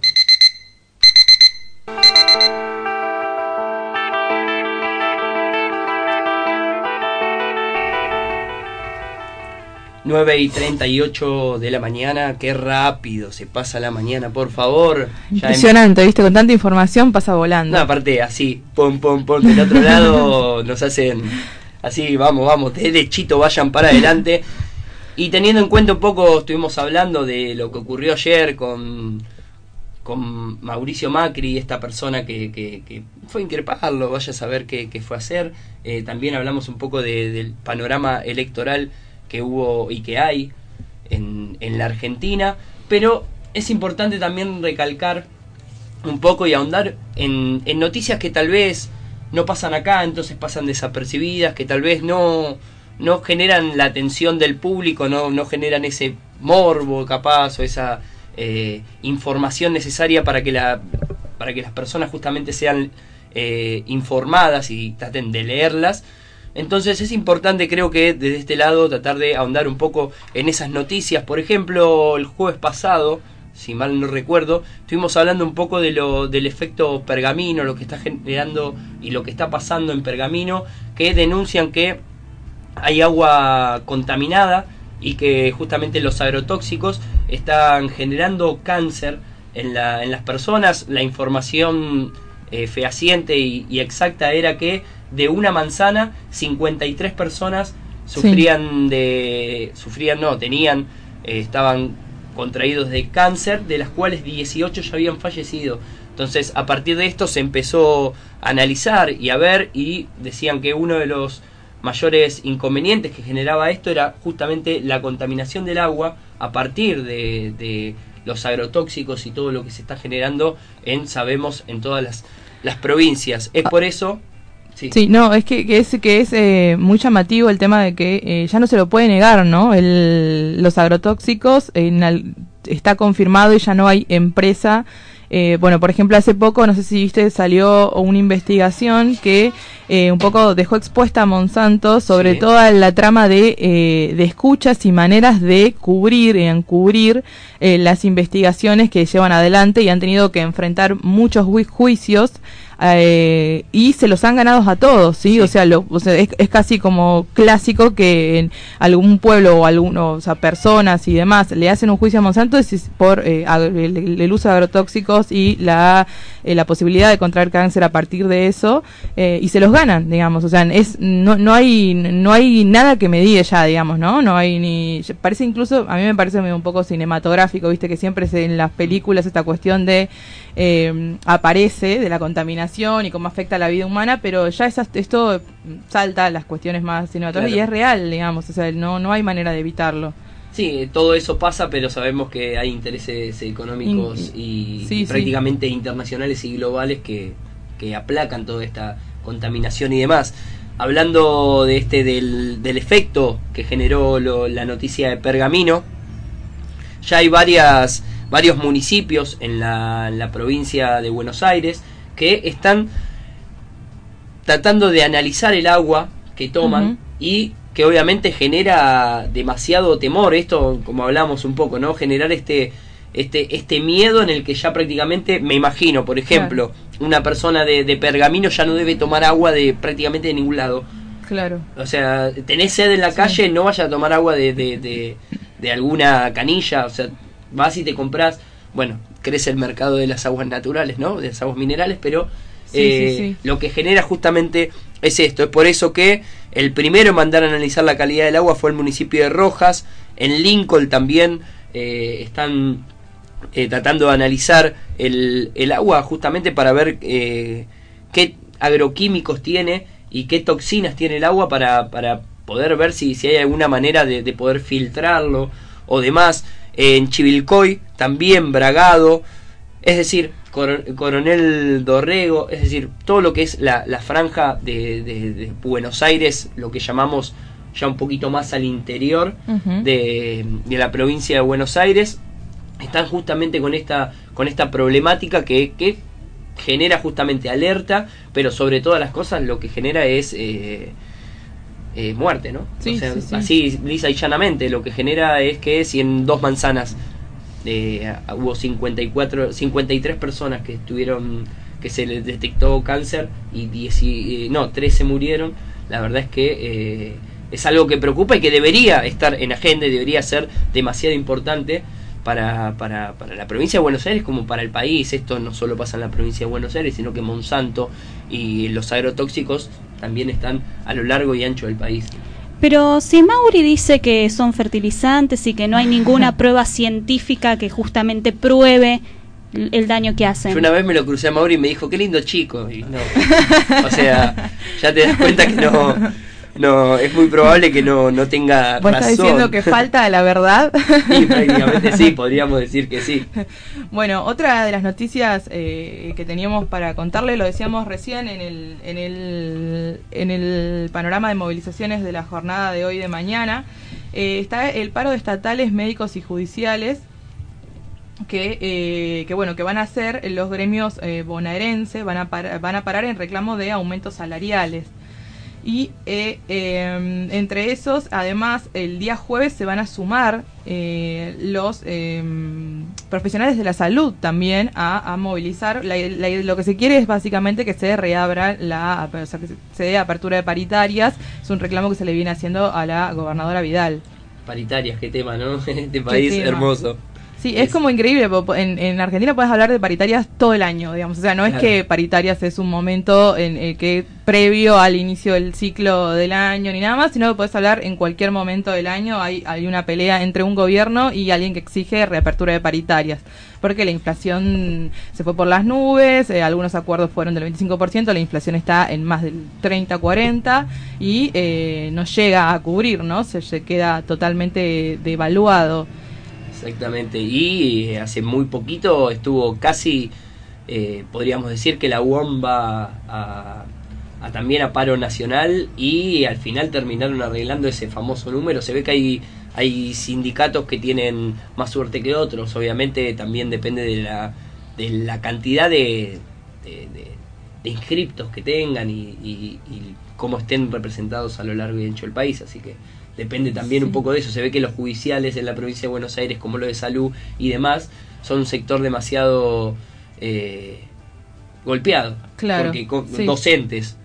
Nueve y 38 de la mañana, qué rápido se pasa la mañana, por favor. Ya en- Impresionante, ¿viste? Con tanta información pasa volando. No, aparte así, pum, pum, pum, del otro lado nos hacen así, vamos, vamos, derechito, vayan para adelante. Y teniendo en cuenta un poco, estuvimos hablando de lo que ocurrió ayer con, con Mauricio Macri, esta persona que, que- que fue a increparlo, vaya a saber qué, qué fue a hacer. Eh, también hablamos un poco de- del panorama electoral que hubo y que hay en, en la Argentina, pero es importante también recalcar un poco y ahondar en, en noticias que tal vez no pasan acá, entonces pasan desapercibidas, que tal vez no, no generan la atención del público, no, no generan ese morbo capaz o esa eh, información necesaria para que, la, para que las personas justamente sean eh, informadas y traten de leerlas. Entonces es importante creo que desde este lado tratar de ahondar un poco en esas noticias. Por ejemplo, el jueves pasado, si mal no recuerdo, estuvimos hablando un poco de lo, del efecto pergamino, lo que está generando y lo que está pasando en pergamino, que denuncian que hay agua contaminada y que justamente los agrotóxicos están generando cáncer en, la, en las personas. La información eh, fehaciente y, y exacta era que de una manzana 53 personas sufrían de sufrían no tenían eh, estaban contraídos de cáncer de las cuales 18 ya habían fallecido. Entonces a partir de esto se empezó a analizar y a ver y decían que uno de los mayores inconvenientes que generaba esto era justamente la contaminación del agua a partir de, de los agrotóxicos y todo lo que se está generando en sabemos en todas las, las provincias. Es por eso Sí. no, es que, que es, que es eh, muy llamativo el tema de que eh, ya no se lo puede negar, ¿no? El, los agrotóxicos en está confirmado y ya no hay empresa Eh, bueno, por ejemplo, hace poco, no sé si viste, salió una investigación que eh, un poco dejó expuesta a Monsanto sobre Sí. toda la trama de, eh, de escuchas y maneras de cubrir y encubrir eh, las investigaciones que llevan adelante y han tenido que enfrentar muchos ju- juicios eh, y se los han ganado a todos, ¿sí? O sea, lo, o sea es, es casi como clásico que en algún pueblo o alguno, o sea, personas y demás le hacen un juicio a Monsanto es- por eh, el, el uso de agrotóxicos y la, eh, la posibilidad de contraer cáncer a partir de eso eh, y se los ganan, digamos, o sea, es no, no hay no hay nada que medie ya, digamos, ¿no? No hay ni parece incluso a mí me parece un poco cinematográfico, viste que siempre se, en las películas esta cuestión de eh, aparece de la contaminación y cómo afecta a la vida humana, pero ya esto salta a las cuestiones más cinematográficas Claro. y es real, digamos, o sea, no, no hay manera de evitarlo. Sí, todo eso pasa, pero sabemos que hay intereses económicos y, sí, y sí. prácticamente internacionales y globales que, que aplacan toda esta contaminación y demás. Hablando de este del, del efecto que generó lo- la noticia de Pergamino, ya hay varias varios municipios en la, en la provincia de Buenos Aires que están tratando de analizar el agua que toman y que obviamente genera demasiado temor. Esto como hablamos un poco no generar este este este miedo en el que ya prácticamente me imagino por ejemplo una persona de, de pergamino ya no debe tomar agua de prácticamente de ningún lado. Claro. o sea tenés sed en la calle no vayas a tomar agua de, de, de, de alguna canilla o sea vas y te compras bueno crece el mercado de las aguas naturales no de las aguas minerales pero Sí, eh, sí, sí. lo que genera justamente es esto. Es por eso que el primero en mandar a analizar la calidad del agua fue el municipio de Rojas. En Lincoln también eh, están eh, tratando de analizar el, el agua justamente para ver qué agroquímicos tiene y qué toxinas tiene el agua para, para poder ver si, si hay alguna manera de, de poder filtrarlo o demás. En Chivilcoy también Bragado, es decir, Coro- Coronel Dorrego, es decir, todo lo que es la, la franja de, de- de Buenos Aires, lo que llamamos ya un poquito más al interior de, de la provincia de Buenos Aires, están justamente con esta, con esta problemática que, que genera justamente alerta, pero sobre todas las cosas lo que genera es eh, eh, muerte, ¿no? Sí, O sea, sí, sí. Así, lisa y llanamente, lo que genera es que si en dos manzanas eh, hubo 54, 53 personas que estuvieron, que se les detectó cáncer y 10, y- eh, no, 13 murieron, la verdad es que eh, es algo que preocupa y que debería estar en agenda y debería ser demasiado importante para, para, para la provincia de Buenos Aires como para el país. Esto no solo pasa en la provincia de Buenos Aires, sino que Monsanto y los agrotóxicos también están a lo largo y ancho del país. Pero si Mauri dice que son fertilizantes y que no hay ninguna prueba científica que justamente pruebe el daño que hacen. Yo una vez me lo crucé a Mauri y me dijo, qué lindo chico. Y no. O sea, ya te das cuenta que no, no es muy probable que no, no tenga ¿Vos razón. estás diciendo que falta la verdad? Sí, prácticamente sí, podríamos decir que sí. Bueno, otra de las noticias eh, que teníamos para contarle, lo decíamos recién en el, en, el, en el panorama de movilizaciones de la jornada de hoy de mañana, eh, está el paro de estatales, médicos y judiciales que, eh, que bueno que van a hacer los gremios eh, bonaerenses van a par- van a parar en reclamo de aumentos salariales y eh, eh, entre esos además el día jueves se van a sumar eh, los eh, profesionales de la salud también a, a movilizar La- la- lo que se quiere es básicamente que se reabra la o sea, que se- dé apertura de paritarias es un reclamo que se le viene haciendo a la gobernadora Vidal Paritarias, qué tema, ¿no? Este país hermoso. Sí, es, como increíble. En, en Argentina puedes hablar de paritarias todo el año, digamos. O sea, no es que paritarias es un momento en el que previo al inicio del ciclo del año ni nada más, sino que puedes hablar en cualquier momento del año. Hay, hay una pelea entre un gobierno y alguien que exige reapertura de paritarias. Porque la inflación se fue por las nubes, eh, algunos acuerdos fueron del 25%, la inflación está en más del 30-40 y eh, no llega a cubrir, ¿no? Se, se queda totalmente devaluado. Exactamente. Y eh, hace muy poquito estuvo casi, eh, podríamos decir que la UOM va a, también a paro nacional y al final terminaron arreglando ese famoso número. Se ve que hay, hay sindicatos que tienen más suerte que otros. Obviamente también depende de la, de la cantidad de- de inscriptos que tengan y, y- y cómo estén representados a lo largo y ancho del país. Así que depende también un poco de eso. Se ve que los judiciales en la provincia de Buenos Aires, como lo de salud y demás, son un sector demasiado eh, golpeado. Claro, Porque con- sí. docentes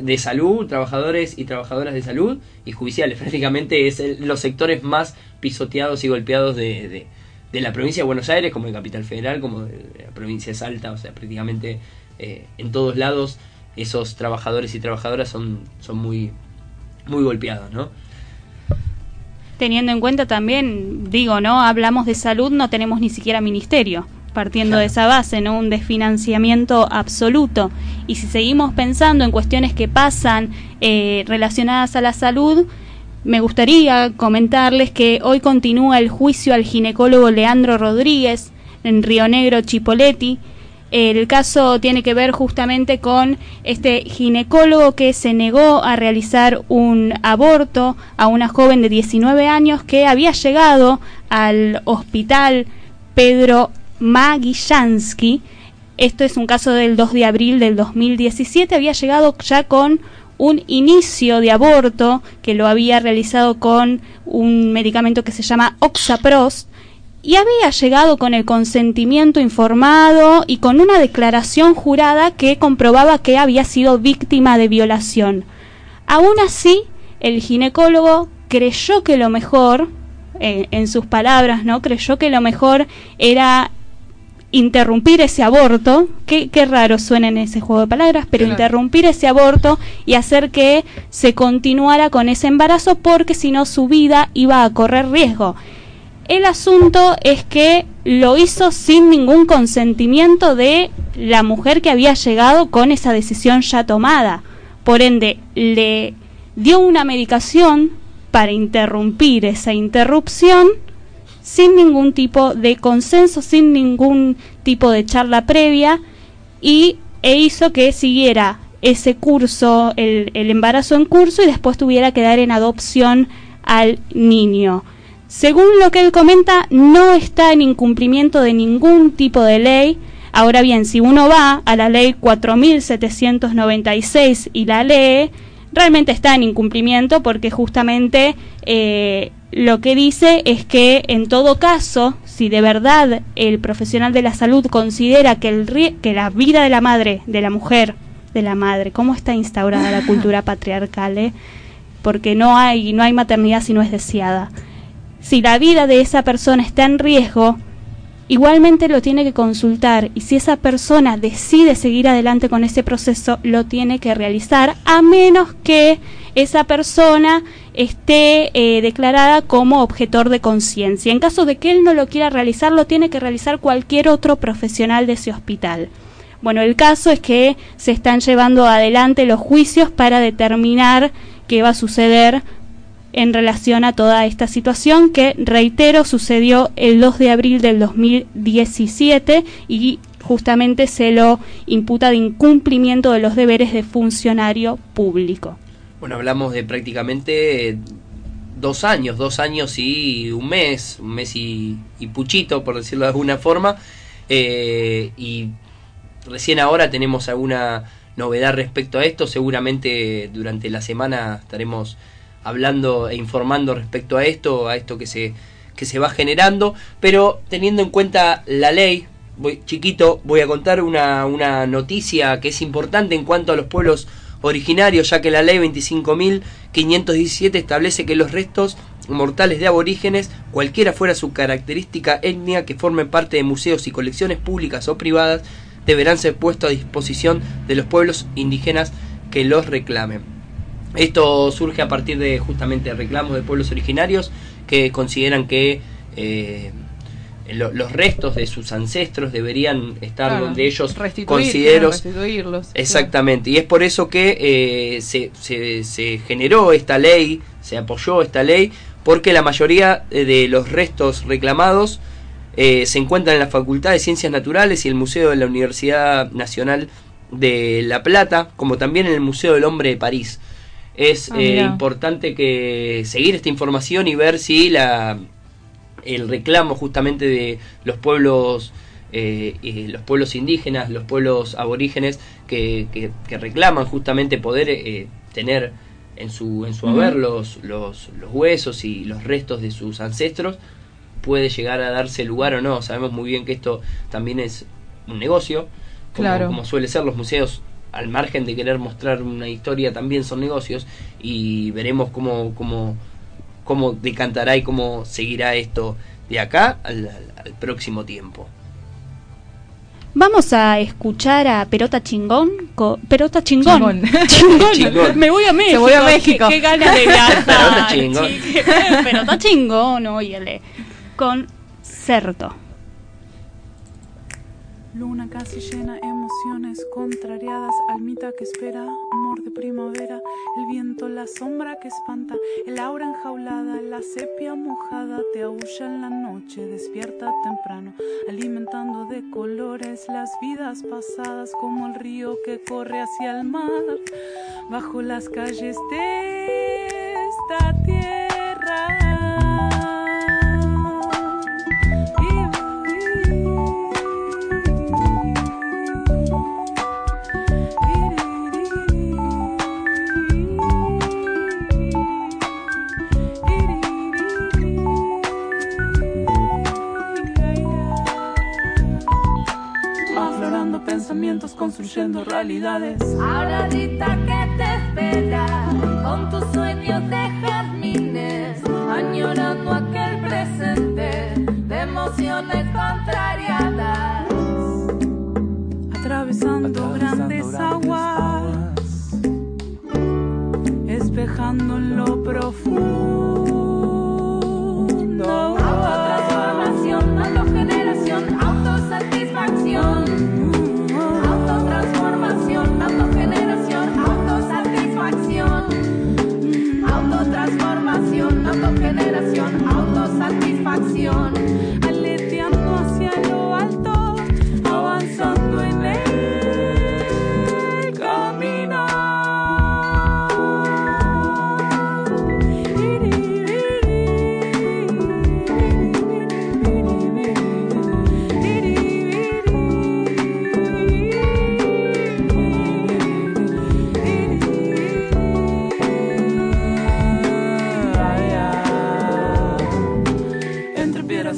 de salud, trabajadores y trabajadoras de salud y judiciales. Prácticamente es el- los sectores más pisoteados y golpeados de, de- de la provincia de Buenos Aires, como de Capital Federal, como de la provincia de Salta, o sea, prácticamente eh, en todos lados esos trabajadores y trabajadoras son, son muy, muy golpeados, ¿no? Teniendo en cuenta también, digo, ¿no? Hablamos de salud, no tenemos ni siquiera ministerio, partiendo de esa base, ¿no? Un desfinanciamiento absoluto. Y si seguimos pensando en cuestiones que pasan eh, relacionadas a la salud, me gustaría comentarles que hoy continúa el juicio al ginecólogo Leandro Rodríguez en Río Negro, Chipoletti. El caso tiene que ver justamente con este ginecólogo que se negó a realizar un aborto a una joven de 19 años que había llegado al hospital Pedro Maguillansky. Esto es un caso del 2 de abril del 2017. Había llegado ya con un inicio de aborto que lo había realizado con un medicamento que se llama Oxaprost y había llegado con el consentimiento informado y con una declaración jurada que comprobaba que había sido víctima de violación. Aún así, el ginecólogo creyó que lo mejor, eh, en sus palabras, ¿no? Creyó que lo mejor era interrumpir ese aborto, qué, qué raro suena en ese juego de palabras, pero Claro. interrumpir ese aborto y hacer que se continuara con ese embarazo porque si no su vida iba a correr riesgo. El asunto es que lo hizo sin ningún consentimiento de la mujer que había llegado con esa decisión ya tomada. Por ende, le dio una medicación para interrumpir esa interrupción sin ningún tipo de consenso, sin ningún tipo de charla previa y e hizo que siguiera ese curso, el, el embarazo en curso y después tuviera que dar en adopción al niño. Según lo que él comenta, no está en incumplimiento de ningún tipo de ley. Ahora bien, si uno va a la ley 4796 y la lee, realmente está en incumplimiento porque justamente eh, lo que dice es que en todo caso, si de verdad el profesional de la salud considera que, el, ri- que la vida de la madre, de la mujer, de la madre, cómo está instaurada la cultura patriarcal, eh? porque no hay, no hay maternidad si no es deseada. Si la vida de esa persona está en riesgo, igualmente lo tiene que consultar y si esa persona decide seguir adelante con ese proceso, lo tiene que realizar a menos que esa persona esté eh, declarada como objetor de conciencia. En caso de que él no lo quiera realizar, lo tiene que realizar cualquier otro profesional de ese hospital. Bueno, el caso es que se están llevando adelante los juicios para determinar qué va a suceder en relación a toda esta situación que, reitero, sucedió el 2 de abril del 2017 y justamente se lo imputa de incumplimiento de los deberes de funcionario público. Bueno, hablamos de prácticamente eh, dos años, dos años y un mes, un mes y, y puchito, por decirlo de alguna forma. eh, y recién ahora tenemos alguna novedad respecto a esto. Seguramente durante la semana estaremos hablando e informando respecto a esto, a esto que se, que se va generando. Pero teniendo en cuenta la ley, voy, chiquito, voy a contar una, una noticia que es importante en cuanto a los pueblos originarios, ya que la ley 25.517 establece que los restos mortales de aborígenes, cualquiera fuera su característica étnica, que formen parte de museos y colecciones públicas o privadas, deberán ser puestos a disposición de los pueblos indígenas que los reclamen. Esto surge a partir de justamente reclamos de pueblos originarios que consideran que eh, lo- los restos de sus ancestros deberían estar Claro, donde ellos quieren restituirlos, exactamente y es por eso que eh, se, se- se generó esta ley se apoyó esta ley porque la mayoría de los restos reclamados eh, se encuentran en la Facultad de Ciencias Naturales y el Museo de la Universidad Nacional de La Plata como también en el Museo del Hombre de París es Ah, eh, importante que seguir esta información y ver si la el reclamo justamente de los pueblos eh, los pueblos indígenas, los pueblos aborígenes que, que- que reclaman justamente poder eh, tener en su, en su haber los, los, los huesos y los restos de sus ancestros, puede llegar a darse lugar o no. Sabemos muy bien que esto también es un negocio, como, Claro. como suele ser los museos. Al margen de querer mostrar una historia, también son negocios y veremos cómo, cómo, cómo decantará y cómo seguirá esto de acá al, al- al próximo tiempo. Vamos a escuchar a Perota Chingón. co- Perota Chingón. Chingón. Chingón. Chingón. Me voy a México. voy a qué- México. Qué, ganas de viajar. Perota Chingón. chique. Perota Chingón, óyele. Con Certo. Luna casi llena, emociones contrariadas, almita que espera, amor de primavera, el viento, la sombra que espanta, el aura enjaulada, la sepia mojada, te aúlla en la noche, despierta temprano, alimentando de colores las vidas pasadas como el río que corre hacia el mar, bajo las calles de esta tierra. Construyendo realidades. Ahora Rita que te espera con tus sueños de jardines, añorando aquel presente de emociones contrariadas. atravesando grandes aguas, espejando en lo profundo. Autogeneración, autosatisfacción.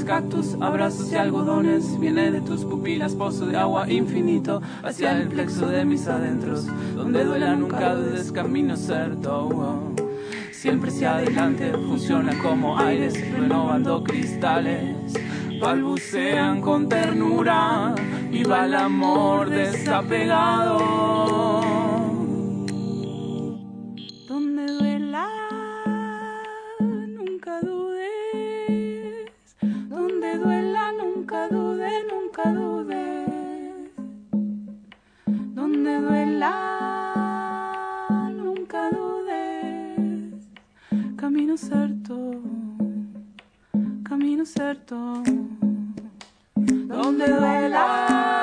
Cactus, abrazos y algodones, viene de tus pupilas pozo de agua infinito hacia el plexo de mis adentros, donde duela nunca dudes camino certo. oh. Siempre hacia adelante funciona como aires renovando cristales, balbucean con ternura, viva el amor desapegado. Certo. Donde duela,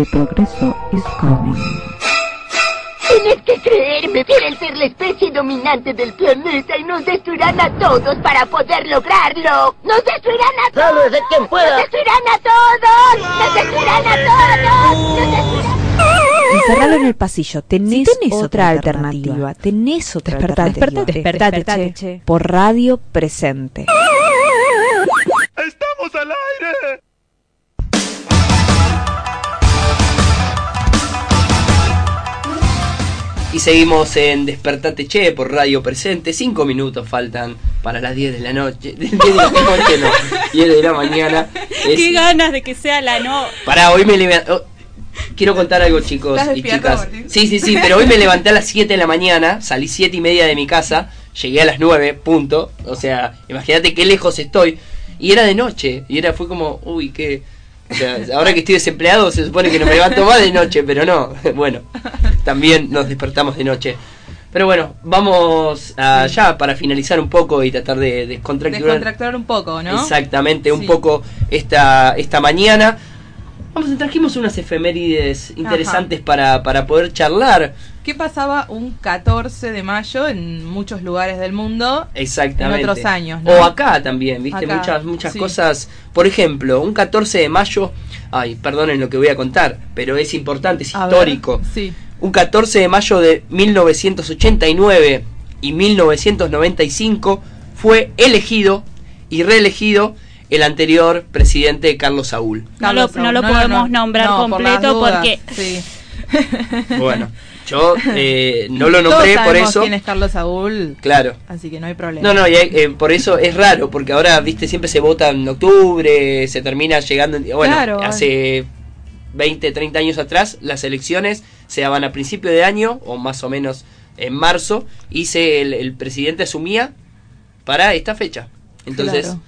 El progreso is coming. Tienes que creerme, quieren ser la especie dominante del planeta y nos destruirán a todos para poder lograrlo. ¡Nos destruirán a todos! Sálvese quien pueda. ¡Nos destruirán a todos! ¡Nos destruirán a todos! ¡Nos destruirán... Encerralo en el pasillo. Tenés, tenés otra, otra alternativa. alternativa. Tenés otra Despertate, alternativa. despertate, Despertate, despertate, che. Por radio presente. ¡Estamos al aire! Y seguimos en Despertate Che por Radio Presente. Cinco minutos faltan para las 10 de la noche. 10 de la noche no, 10 de la mañana. Es- Qué ganas de que sea la no. Pará, hoy me levanté. oh, quiero contar algo, chicos ¿Estás y chicas. Martín? Sí, sí, sí, pero hoy me levanté a las 7 de la mañana, salí 7 y media de mi casa, llegué a las 9, punto. O sea, imagínate qué lejos estoy. Y era de noche, y era, fue como, uy, qué. O sea, ahora que estoy desempleado se supone que no me levanto más de noche, pero no. Bueno, también nos despertamos de noche. Pero bueno, vamos allá para finalizar un poco y tratar de descontracturar. Descontracturar un poco, ¿no? Exactamente, un Sí. poco esta, esta mañana. Vamos, trajimos unas efemérides interesantes para, para poder charlar. ¿Qué pasaba un 14 de mayo en muchos lugares del mundo? Exactamente. En otros años, ¿no? O acá también, ¿viste? Acá, muchas muchas sí. cosas. Por ejemplo, un 14 de mayo. Ay, perdonen lo que voy a contar, pero es importante, es A ver, histórico. sí. Un 14 de mayo de 1989 y 1995 fue elegido y reelegido el anterior presidente Carlos Saúl. No lo, no lo podemos nombrar no, completo porque sí. Bueno, yo eh, no lo Todos nombré por eso. quién es Carlos Saúl. Claro. Así que no hay problema. No, no, y hay- eh, por eso es raro, porque ahora, viste, siempre se vota en octubre, se termina llegando, en- bueno, Claro. hace 20, 30 años atrás, las elecciones se daban a principio de año, o más o menos en marzo, y se, el, el presidente asumía para esta fecha. Entonces, Claro.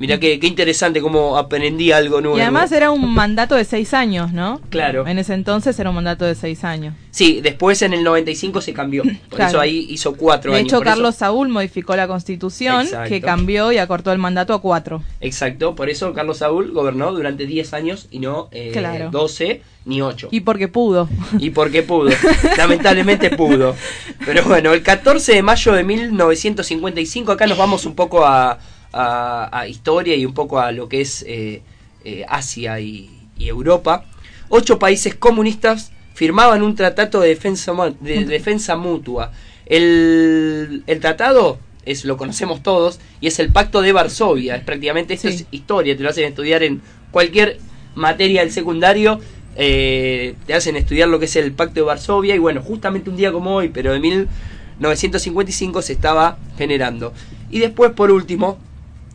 Mira qué, qué interesante cómo aprendí algo nuevo. Y además era un mandato de seis años, ¿no? Claro. En ese entonces era un mandato de seis años. Sí, después en el 95 se cambió, por Claro. eso ahí hizo cuatro de años. hecho, por eso- Carlos Saúl modificó la constitución Exacto. que cambió y acortó el mandato a cuatro. Exacto, por eso Carlos Saúl gobernó durante 10 años y no eh, Claro. 12 ni 8. Y porque pudo. Y porque pudo, lamentablemente pudo. Pero bueno, el 14 de mayo de 1955, acá nos vamos un poco a, a- a historia y un poco a lo que es eh, eh, Asia y, y Europa. Ocho países comunistas firmaban un tratado de defensa, de defensa mutua. El, el tratado es lo conocemos todos y es el Pacto de Varsovia. Es prácticamente esto es historia, te lo hacen estudiar en cualquier materia del secundario. eh, te hacen estudiar lo que es el Pacto de Varsovia y bueno, justamente un día como hoy, pero de 1955 se estaba generando. Y después, por último,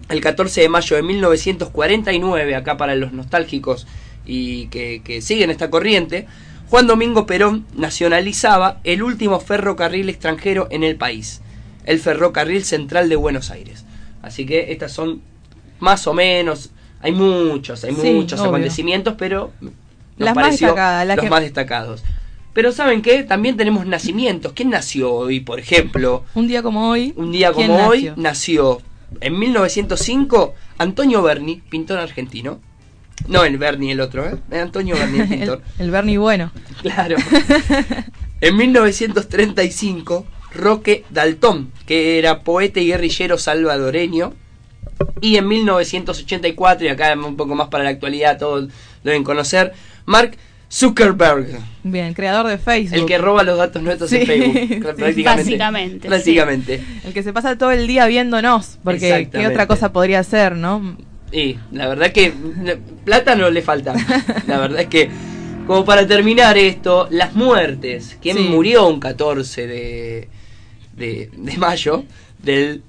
el 14 de mayo de 1949, acá para los nostálgicos y que, que siguen esta corriente, Juan Domingo Perón nacionalizaba el último ferrocarril extranjero en el país, el Ferrocarril Central de Buenos Aires. Así que estas son más o menos, hay muchos, hay Sí, muchos obvio. acontecimientos, pero nos Las más pareció las los que- más destacados. Pero ¿saben qué? También tenemos nacimientos. ¿Quién nació hoy, por ejemplo? Un día como hoy. Un día ¿quién como hoy nació? nació en 1905 Antonio Berni, pintor argentino. No el Berni, el otro, ¿eh? Eh, Antonio Berni, el pintor. El, el Bernie bueno. Claro. En 1935, Roque Daltón, que era poeta y guerrillero salvadoreño. Y en 1984, y acá un poco más para la actualidad, todos deben conocer, Mark Zuckerberg, Bien, creador de Facebook. el que roba los datos nuestros en Facebook. sí. Prácticamente. Básicamente, Básicamente. El que se pasa todo el día viéndonos. Porque qué otra cosa podría ser, ¿no? Y la verdad que plata no le falta. La verdad es que, como para terminar esto, las muertes. ¿Quién Sí. murió un 14 de, de, de mayo? Del,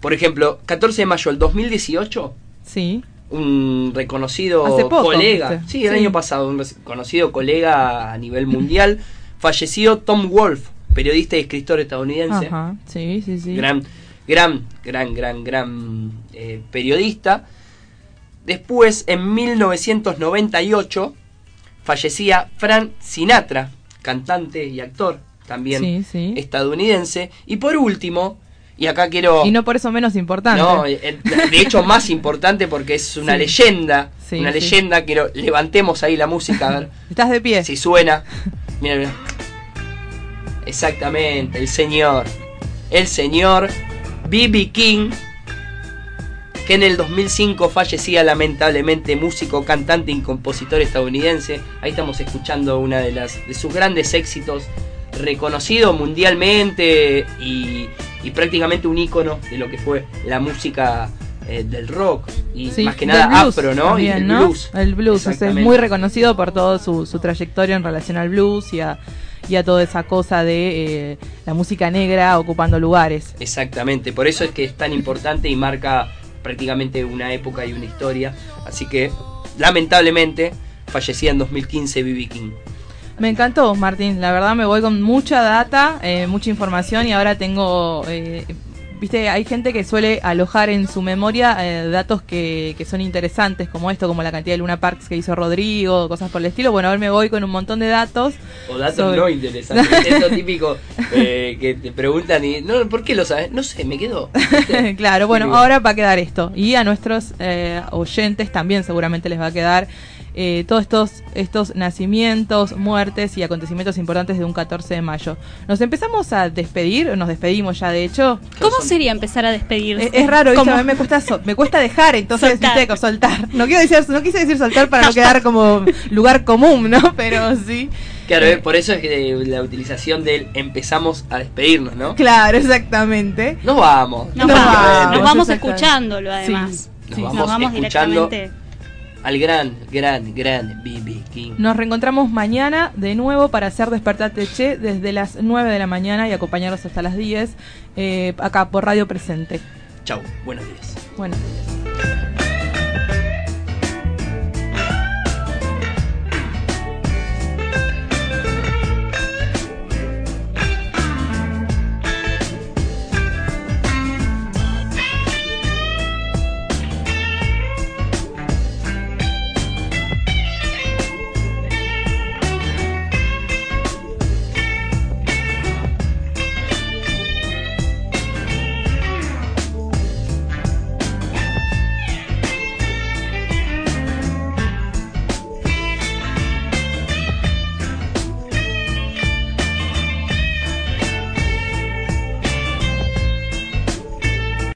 por ejemplo, 14 de mayo del 2018, Sí. Un reconocido poco, colega, sí, el Sí. año pasado, un reconocido colega a nivel mundial, falleció Tom Wolfe, periodista y escritor estadounidense Ajá. Sí, sí, sí. gran, gran, gran, gran, gran eh, periodista. Después, en 1998, fallecía Frank Sinatra, cantante y actor también Sí, sí. estadounidense. Y por último, y acá quiero... Y no por eso menos importante. No, eh, de hecho más importante porque es una Sí. leyenda, Sí, una sí. leyenda, quiero levantemos ahí la música a ver Estás de pie. si suena. Mira, mira. Exactamente, el señor. El señor B.B. King. que en el 2005 fallecía lamentablemente músico, cantante y compositor estadounidense. Ahí estamos escuchando una de, las, de sus grandes éxitos, reconocido mundialmente y, y prácticamente un ícono de lo que fue la música eh, del rock y Sí, más que nada blues afro, ¿no? también, y el ¿no? blues. El blues, es muy reconocido por toda su, su trayectoria en relación al blues y a, y a toda esa cosa de eh, la música negra ocupando lugares. Exactamente, por eso es que es tan importante y marca prácticamente una época y una historia. Así que, lamentablemente, fallecía en 2015 B.B. King. Me encantó, Martín. La verdad me voy con mucha data, eh, mucha información y ahora tengo... eh, Viste, hay gente que suele alojar en su memoria eh, datos que, que son interesantes, como esto, como la cantidad de Luna Parks que hizo Rodrigo, cosas por el estilo. Bueno, ahora me voy con un montón de datos. O datos sobre- no interesantes. es lo típico eh, que te preguntan y, no, ¿por qué lo sabes? No sé, me quedó. claro, bueno, ahora va a quedar esto. Y a nuestros eh, oyentes también seguramente les va a quedar eh, todos estos, estos nacimientos, muertes y acontecimientos importantes de un 14 de mayo. Nos empezamos a despedir, nos despedimos ya de hecho. ¿Cómo sería empezar a despedirse? Es, es raro, a mí me cuesta, so- me cuesta dejar, entonces, Soltar. ¿viste? Soltar. No, quiero decir, no quise decir soltar para no quedar como lugar común, ¿no? Pero sí. Claro, eh, por eso es que la utilización del empezamos a despedirnos, ¿no? Claro, exactamente. Nos vamos. Nos Nos vamos, vamos, nos vamos exactamente. escuchándolo además. Nos Sí, vamos, nos vamos escuchando directamente. Al gran, gran, gran B.B. King. Nos reencontramos mañana de nuevo para hacer Despertate Che desde las 9 de la mañana y acompañarnos hasta las 10 eh, acá por Radio Presente. Chau, buenos días. Buenos días.